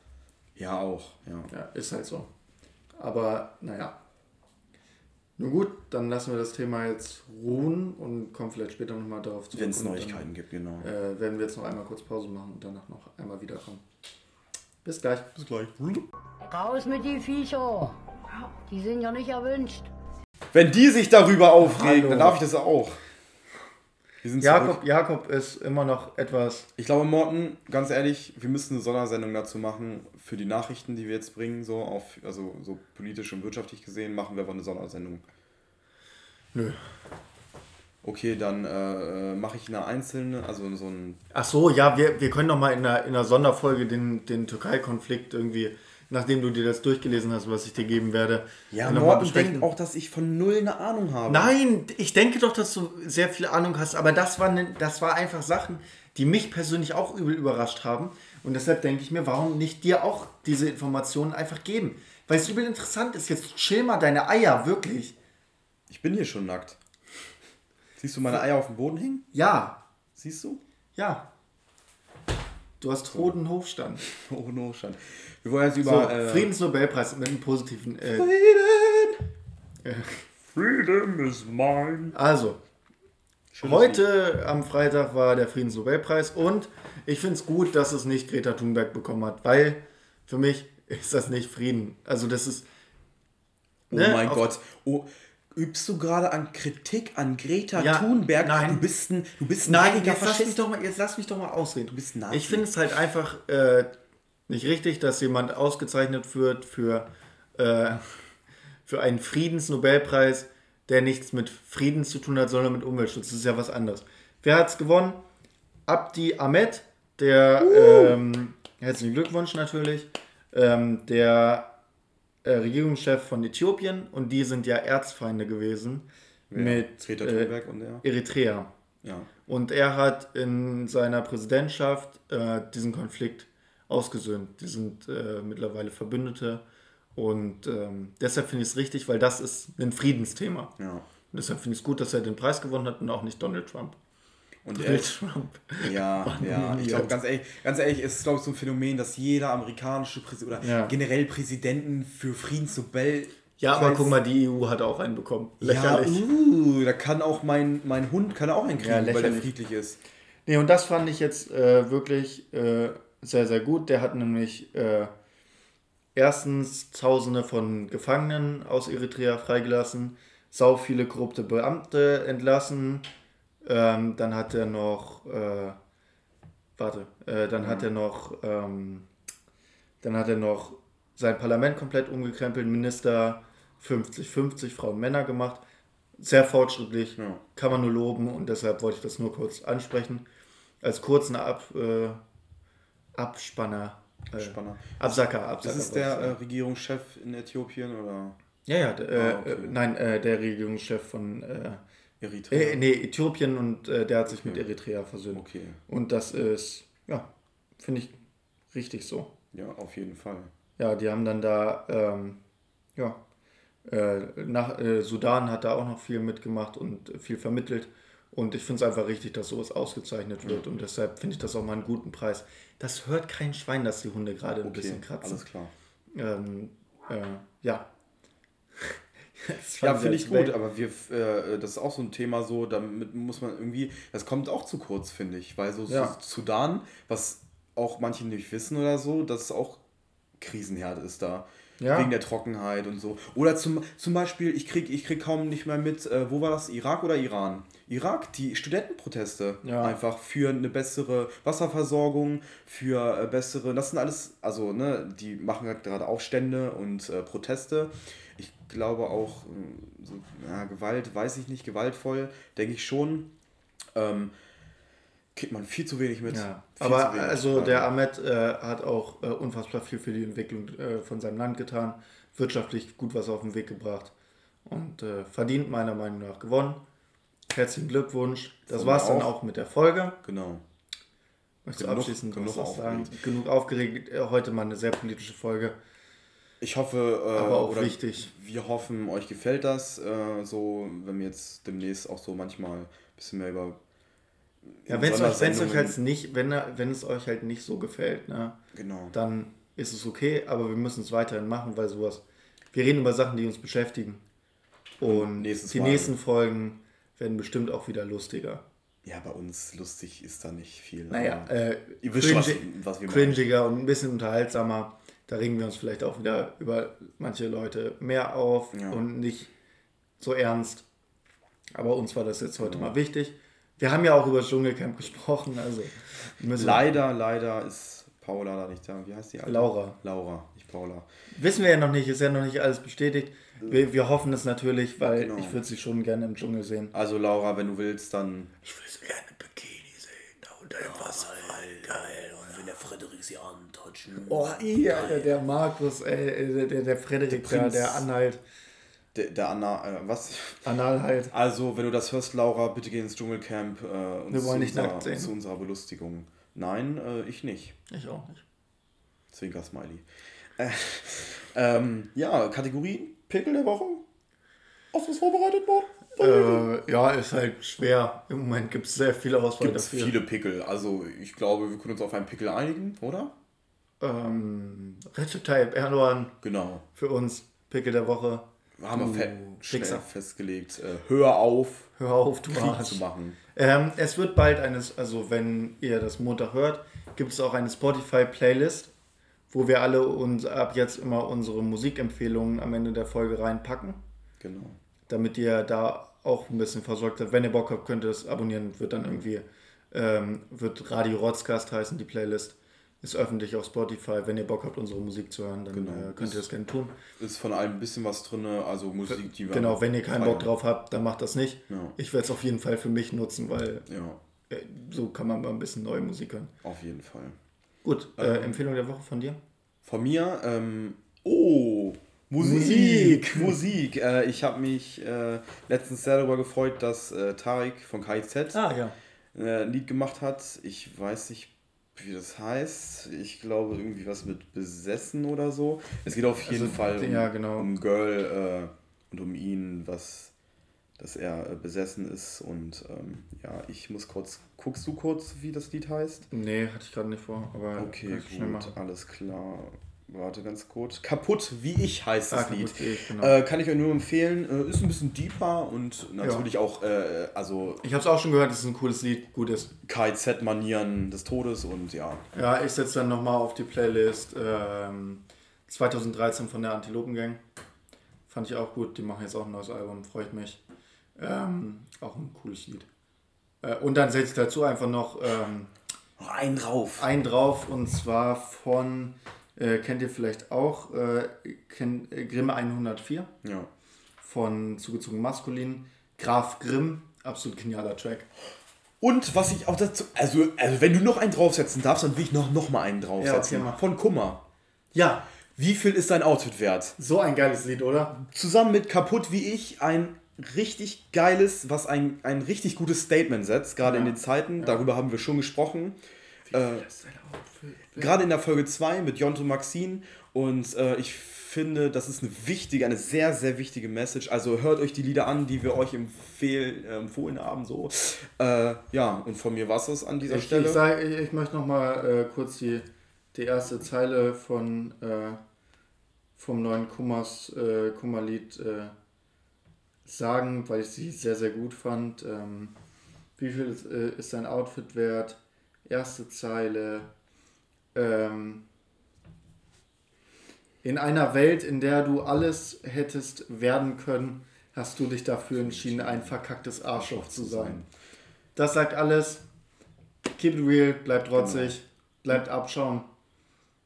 Ja, auch, ja. Ja, ist halt so. Aber naja. Nun gut, dann lassen wir das Thema jetzt ruhen und kommen vielleicht später nochmal darauf zurück. Wenn es Neuigkeiten gibt, genau. Dann, äh, werden wir jetzt noch einmal kurz Pause machen und danach noch einmal wiederkommen. Bis gleich. Bis gleich. Raus mit die Viecher. Die sind ja nicht erwünscht. Wenn die sich darüber aufregen, Hallo. dann darf ich das auch. Wir sind Jakob, zurück. Jakob ist immer noch etwas. Ich glaube, Morten, ganz ehrlich, wir müssen eine Sondersendung dazu machen für die Nachrichten, die wir jetzt bringen, so auf, also so politisch und wirtschaftlich gesehen, machen wir einfach eine Sondersendung. Nö. Okay, dann äh, äh, mache ich eine einzelne, also so ein. Ach so, ja, wir, wir können doch mal in einer, in einer Sonderfolge den, den Türkei-Konflikt irgendwie, nachdem du dir das durchgelesen hast, was ich dir geben werde, Ja, Morten denkt auch, dass ich von null eine Ahnung habe. Nein, ich denke doch, dass du sehr viel Ahnung hast, aber das war, ne, das war einfach Sachen, die mich persönlich auch übel überrascht haben. Und deshalb denke ich mir, warum nicht dir auch diese Informationen einfach geben? Weil es übel interessant ist. Jetzt chill mal deine Eier, wirklich. Ich bin hier schon nackt. Siehst du meine Eier auf dem Boden hängen? Ja, Siehst du? ja. Du hast roten Hofstand. Oh, no, stand. Wir wollen jetzt So, über. äh, Friedensnobelpreis mit einem positiven. Äh, Freedom is mine. also, heute am Freitag war der Friedensnobelpreis und ich finde es gut, dass es nicht Greta Thunberg bekommen hat, weil für mich ist das nicht Frieden. Also, das ist. Oh Ne, mein auf- Gott. Oh, übst du gerade an Kritik an Greta Ja, Thunberg? nein. Du bist ein, du bist ein Nein, jetzt lass, mich doch mal, jetzt lass mich doch mal ausreden. Du bist ein Nazi. Ich finde es halt einfach äh, nicht richtig, dass jemand ausgezeichnet wird für, äh, für einen Friedensnobelpreis, der nichts mit Frieden zu tun hat, sondern mit Umweltschutz. Das ist ja was anderes. Wer hat es gewonnen? Abdi Ahmed, der, ähm, herzlichen Glückwunsch natürlich, ähm, der äh, Regierungschef von Äthiopien und die sind ja Erzfeinde gewesen mit Greta äh. Eritrea. Ja. Und er hat in seiner Präsidentschaft äh, diesen Konflikt ausgesöhnt. Die sind äh, mittlerweile Verbündete. Und ähm, deshalb finde ich es richtig, weil das ist ein Friedensthema. ja. Und deshalb finde ich es gut, dass er den Preis gewonnen hat und auch nicht Donald Trump. Und er, Donald Trump. ja, ja, ich glaube, ganz ehrlich, ganz ehrlich, ist glaube ich so ein Phänomen, dass jeder amerikanische Präsident oder Ja. generell Präsidenten für Friedensnobel. Ja, aber guck mal, die EU hat auch einen bekommen. Ja, Lächerlich. uh, da kann auch mein, mein Hund kann auch einen kriegen, Ja, weil der lächerlich. friedlich ist. Nee, und das fand ich jetzt äh, wirklich äh, sehr, sehr gut. Der hat nämlich äh, erstens Tausende von Gefangenen aus Eritrea freigelassen, sau viele korrupte Beamte entlassen. Ähm, dann hat er noch, äh, warte, äh, dann hat er noch, ähm, dann hat er noch sein Parlament komplett umgekrempelt, Minister 50-50, Frauen, Männer gemacht. Sehr fortschrittlich, Ja. kann man nur loben und deshalb wollte ich das nur kurz ansprechen. Als kurzen Ab, äh, Abspanner. Äh, Spannend. Absacker, Absacker. Das ist der äh. Regierungschef in Äthiopien oder ja, ja, Ah, okay. nein, der Regierungschef von Eritrea? äh, nee, Äthiopien und äh, der hat sich mit Okay. Eritrea versöhnt. Okay, Und das ist, ja, finde ich richtig so. ja, auf jeden Fall. Ja, die haben dann da, ähm, ja, äh, nach äh, Sudan hat da auch noch viel mitgemacht und viel vermittelt. Und ich finde es einfach richtig, dass sowas ausgezeichnet wird. Und deshalb finde ich das auch mal einen guten Preis. Das hört kein Schwein, dass die Hunde gerade ein Okay, bisschen kratzen. alles klar. Ähm, äh, ja. Ja, finde ich gut, aber wir, äh, das ist auch so ein Thema so, damit muss man irgendwie, das kommt auch zu kurz, finde ich, weil so Ja. Su- Sudan, was auch manche nicht wissen oder so, dass es auch Krisenherd ist da. Ja. Wegen der Trockenheit und so. Oder zum, zum Beispiel, ich krieg, ich krieg kaum nicht mehr mit, äh, wo war das? Irak oder Iran? Irak, die Studentenproteste. Ja. Einfach für eine bessere Wasserversorgung, für äh, bessere, das sind alles, also, ne, die machen gerade Aufstände und äh, Proteste. Glaube auch, äh, so, ja, Gewalt, weiß ich nicht, gewaltvoll, denke ich schon. Ähm, kriegt man viel zu wenig mit. Ja, aber wenig. also Ähm, der Ahmed äh, hat auch äh, unfassbar viel für die Entwicklung äh, von seinem Land getan, wirtschaftlich gut was auf den Weg gebracht und äh, verdient meiner Meinung nach gewonnen. Herzlichen Glückwunsch. Das Von war es dann auch. mit der Folge. Genau. Möchtest du abschließend genug was sagen? aufgeregt. Genug aufgeregt. Äh, Heute mal eine sehr politische Folge. Ich hoffe, äh, Aber auch oder wichtig. Wir hoffen, euch gefällt das. Äh, so, wenn wir jetzt demnächst auch so manchmal ein bisschen mehr über. Ja, wenn es euch, wenn's euch halt nicht, wenn, wenn es euch halt nicht so gefällt, ne, Genau. dann ist es okay, aber wir müssen es weiterhin machen, weil sowas. Wir reden über Sachen, die uns beschäftigen. Und nächstes die Mal. nächsten Folgen werden bestimmt auch wieder lustiger. Ja, bei uns lustig ist da nicht viel. Naja, äh, ihr wisst schon, was, was wir cringiger und ein bisschen unterhaltsamer. Da regen wir uns vielleicht auch wieder über manche Leute mehr auf Ja. und nicht so ernst. Aber uns war das jetzt heute Genau. mal wichtig. Wir haben ja auch über das Dschungelcamp gesprochen, also Leider, leider ist Paula da nicht da. Wie heißt die? alte? Laura. Laura, nicht Paula. Wissen wir ja noch nicht, ist ja noch nicht alles bestätigt. Wir, wir hoffen es natürlich, weil Genau. ich würde sie schon gerne im Dschungel sehen. Also Laura, wenn du willst, dann. Ich will sie gerne im Bikini sehen, da unter dem Wasser. Geil. Wenn der Frederik sie antatschen. Oh, ja, der, der Markus, ey, der, der, der Frederik, der, Prinz. der Anhalt. Der, der Anna, äh, was? Anal halt. Also, wenn du das hörst, Laura, bitte geh ins Dschungelcamp. Äh, und Wir wollen zu dich unserer, nackt sehen. Zu unserer Belustigung. Nein, äh, ich nicht. Ich auch nicht. Zwinker-Smiley. Äh, ähm, ja, Kategorie Pickel der Woche. Hast du es vorbereitet, Bord? Äh, ja, ist halt schwer. Im Moment gibt es sehr viel Auswahl Gibt es dafür. viele Pickel. Also, ich glaube, wir können uns auf einen Pickel einigen, oder? Ähm, Recep Tayyip Erdogan Genau. für uns. Pickel der Woche. Haben wir fe schnell festgelegt. Äh, hör auf, Hör auf, du Krieg Arsch. zu machen. Ähm, es wird bald eines, also wenn ihr das Montag hört, gibt es auch eine Spotify-Playlist, wo wir alle uns ab jetzt immer unsere Musikempfehlungen am Ende der Folge reinpacken, Genau. Damit ihr da auch ein bisschen versorgt seid. Wenn ihr Bock habt, könnt ihr das abonnieren. Wird dann irgendwie, ähm, wird Radio Rotzcast heißen, die Playlist. Ist öffentlich auf Spotify. Wenn ihr Bock habt, unsere Musik zu hören, dann Genau. äh, könnt ihr das gerne tun. Ist von allem ein bisschen was drin, also Musik, die wir. Genau, wenn ihr keinen Bock drauf habt, dann macht das nicht. Ja. Ich werde es auf jeden Fall für mich nutzen, weil Ja, äh, so kann man mal ein bisschen neue Musik hören. auf jeden Fall. Gut, äh, Empfehlung der Woche von dir? Von mir, ähm, oh, Musik, Musik. Äh, ich habe mich äh, letztens sehr darüber gefreut, dass äh, Tarek von KIZ Ah, ja. äh, ein Lied gemacht hat. Ich weiß nicht, wie das heißt. Ich glaube irgendwie was mit Besessen oder so. Es geht auf jeden Also, Fall um, ja, genau. um Girl äh, und um ihn, was dass er äh, besessen ist und ähm, ja, ich muss kurz, guckst du kurz, wie das Lied heißt? Nee, hatte ich gerade nicht vor, aber Okay, gut, alles klar. Warte ganz kurz. Kaputt wie ich heißt Ah, das Kaputt Lied. ich, genau. äh, kann ich euch nur empfehlen. Äh, ist ein bisschen deeper und natürlich auch, äh, also Ich habe es auch schon gehört, dass es ein cooles Lied, gut ist. KZ-Manieren des Todes und ja. Ja, ich setze dann nochmal auf die Playlist ähm, 2013 von der Antilopen Gang. Fand ich auch gut. Die machen jetzt auch ein neues Album, freut mich. Ähm, auch ein cooles Lied. Äh, und dann setze ich dazu einfach noch ähm, Noch einen drauf. einen drauf und zwar von, äh, kennt ihr vielleicht auch, äh, kennt, äh, Grimme 104 Ja. von Zugezogen Maskulin. Graf Grimm, absolut genialer Track. Und was ich auch dazu, also, also wenn du noch einen draufsetzen darfst, dann will ich noch, noch mal einen draufsetzen. okay, mach. Von Kummer. Ja, Wie viel ist dein Outfit wert? so ein geiles Lied, oder? Zusammen mit Kaputt wie ich ein richtig geiles, was ein, ein richtig gutes Statement setzt, gerade in den Zeiten. Darüber haben wir schon gesprochen. Äh, gerade in der Folge 2 mit Jonto Maxine. Und äh, ich finde, das ist eine wichtige, eine sehr, sehr wichtige Message. Also hört euch die Lieder an, die wir euch empfehl, äh, empfohlen haben. So. Äh, ja, und von mir war es an dieser Ich, Stelle. ich, sag, ich, ich möchte noch mal äh, kurz die, die erste Zeile von äh, vom neuen Kummers äh, Kummerlied sagen, weil ich sie sehr, sehr gut fand. Ähm, wie viel ist, äh, ist dein Outfit wert? Erste Zeile. Ähm, in einer Welt, in der du alles hättest werden können, hast du dich dafür entschieden, ein verkacktes Arschloch zu sein. Das sagt alles. Keep it real, bleibt trotzig, bleibt abschauen.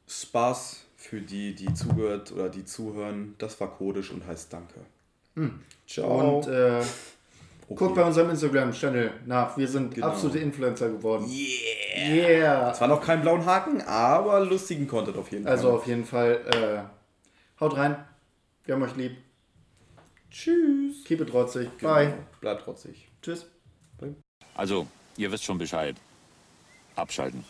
Spaß für die, die zugehört oder die zuhören. Das war kodisch und heißt Danke. Ciao. Und äh, Okay. guckt bei unserem Instagram-Channel nach. Wir sind Genau. absolute Influencer geworden. Yeah! Yeah! Zwar noch keinen blauen Haken, aber lustigen Content auf jeden Fall. Also auf jeden Fall, äh, haut rein. Wir haben euch lieb. tschüss. Keep it trotzig. Genau. Bye. Bleibt trotzig. Tschüss. Also, ihr wisst schon Bescheid. Abschalten.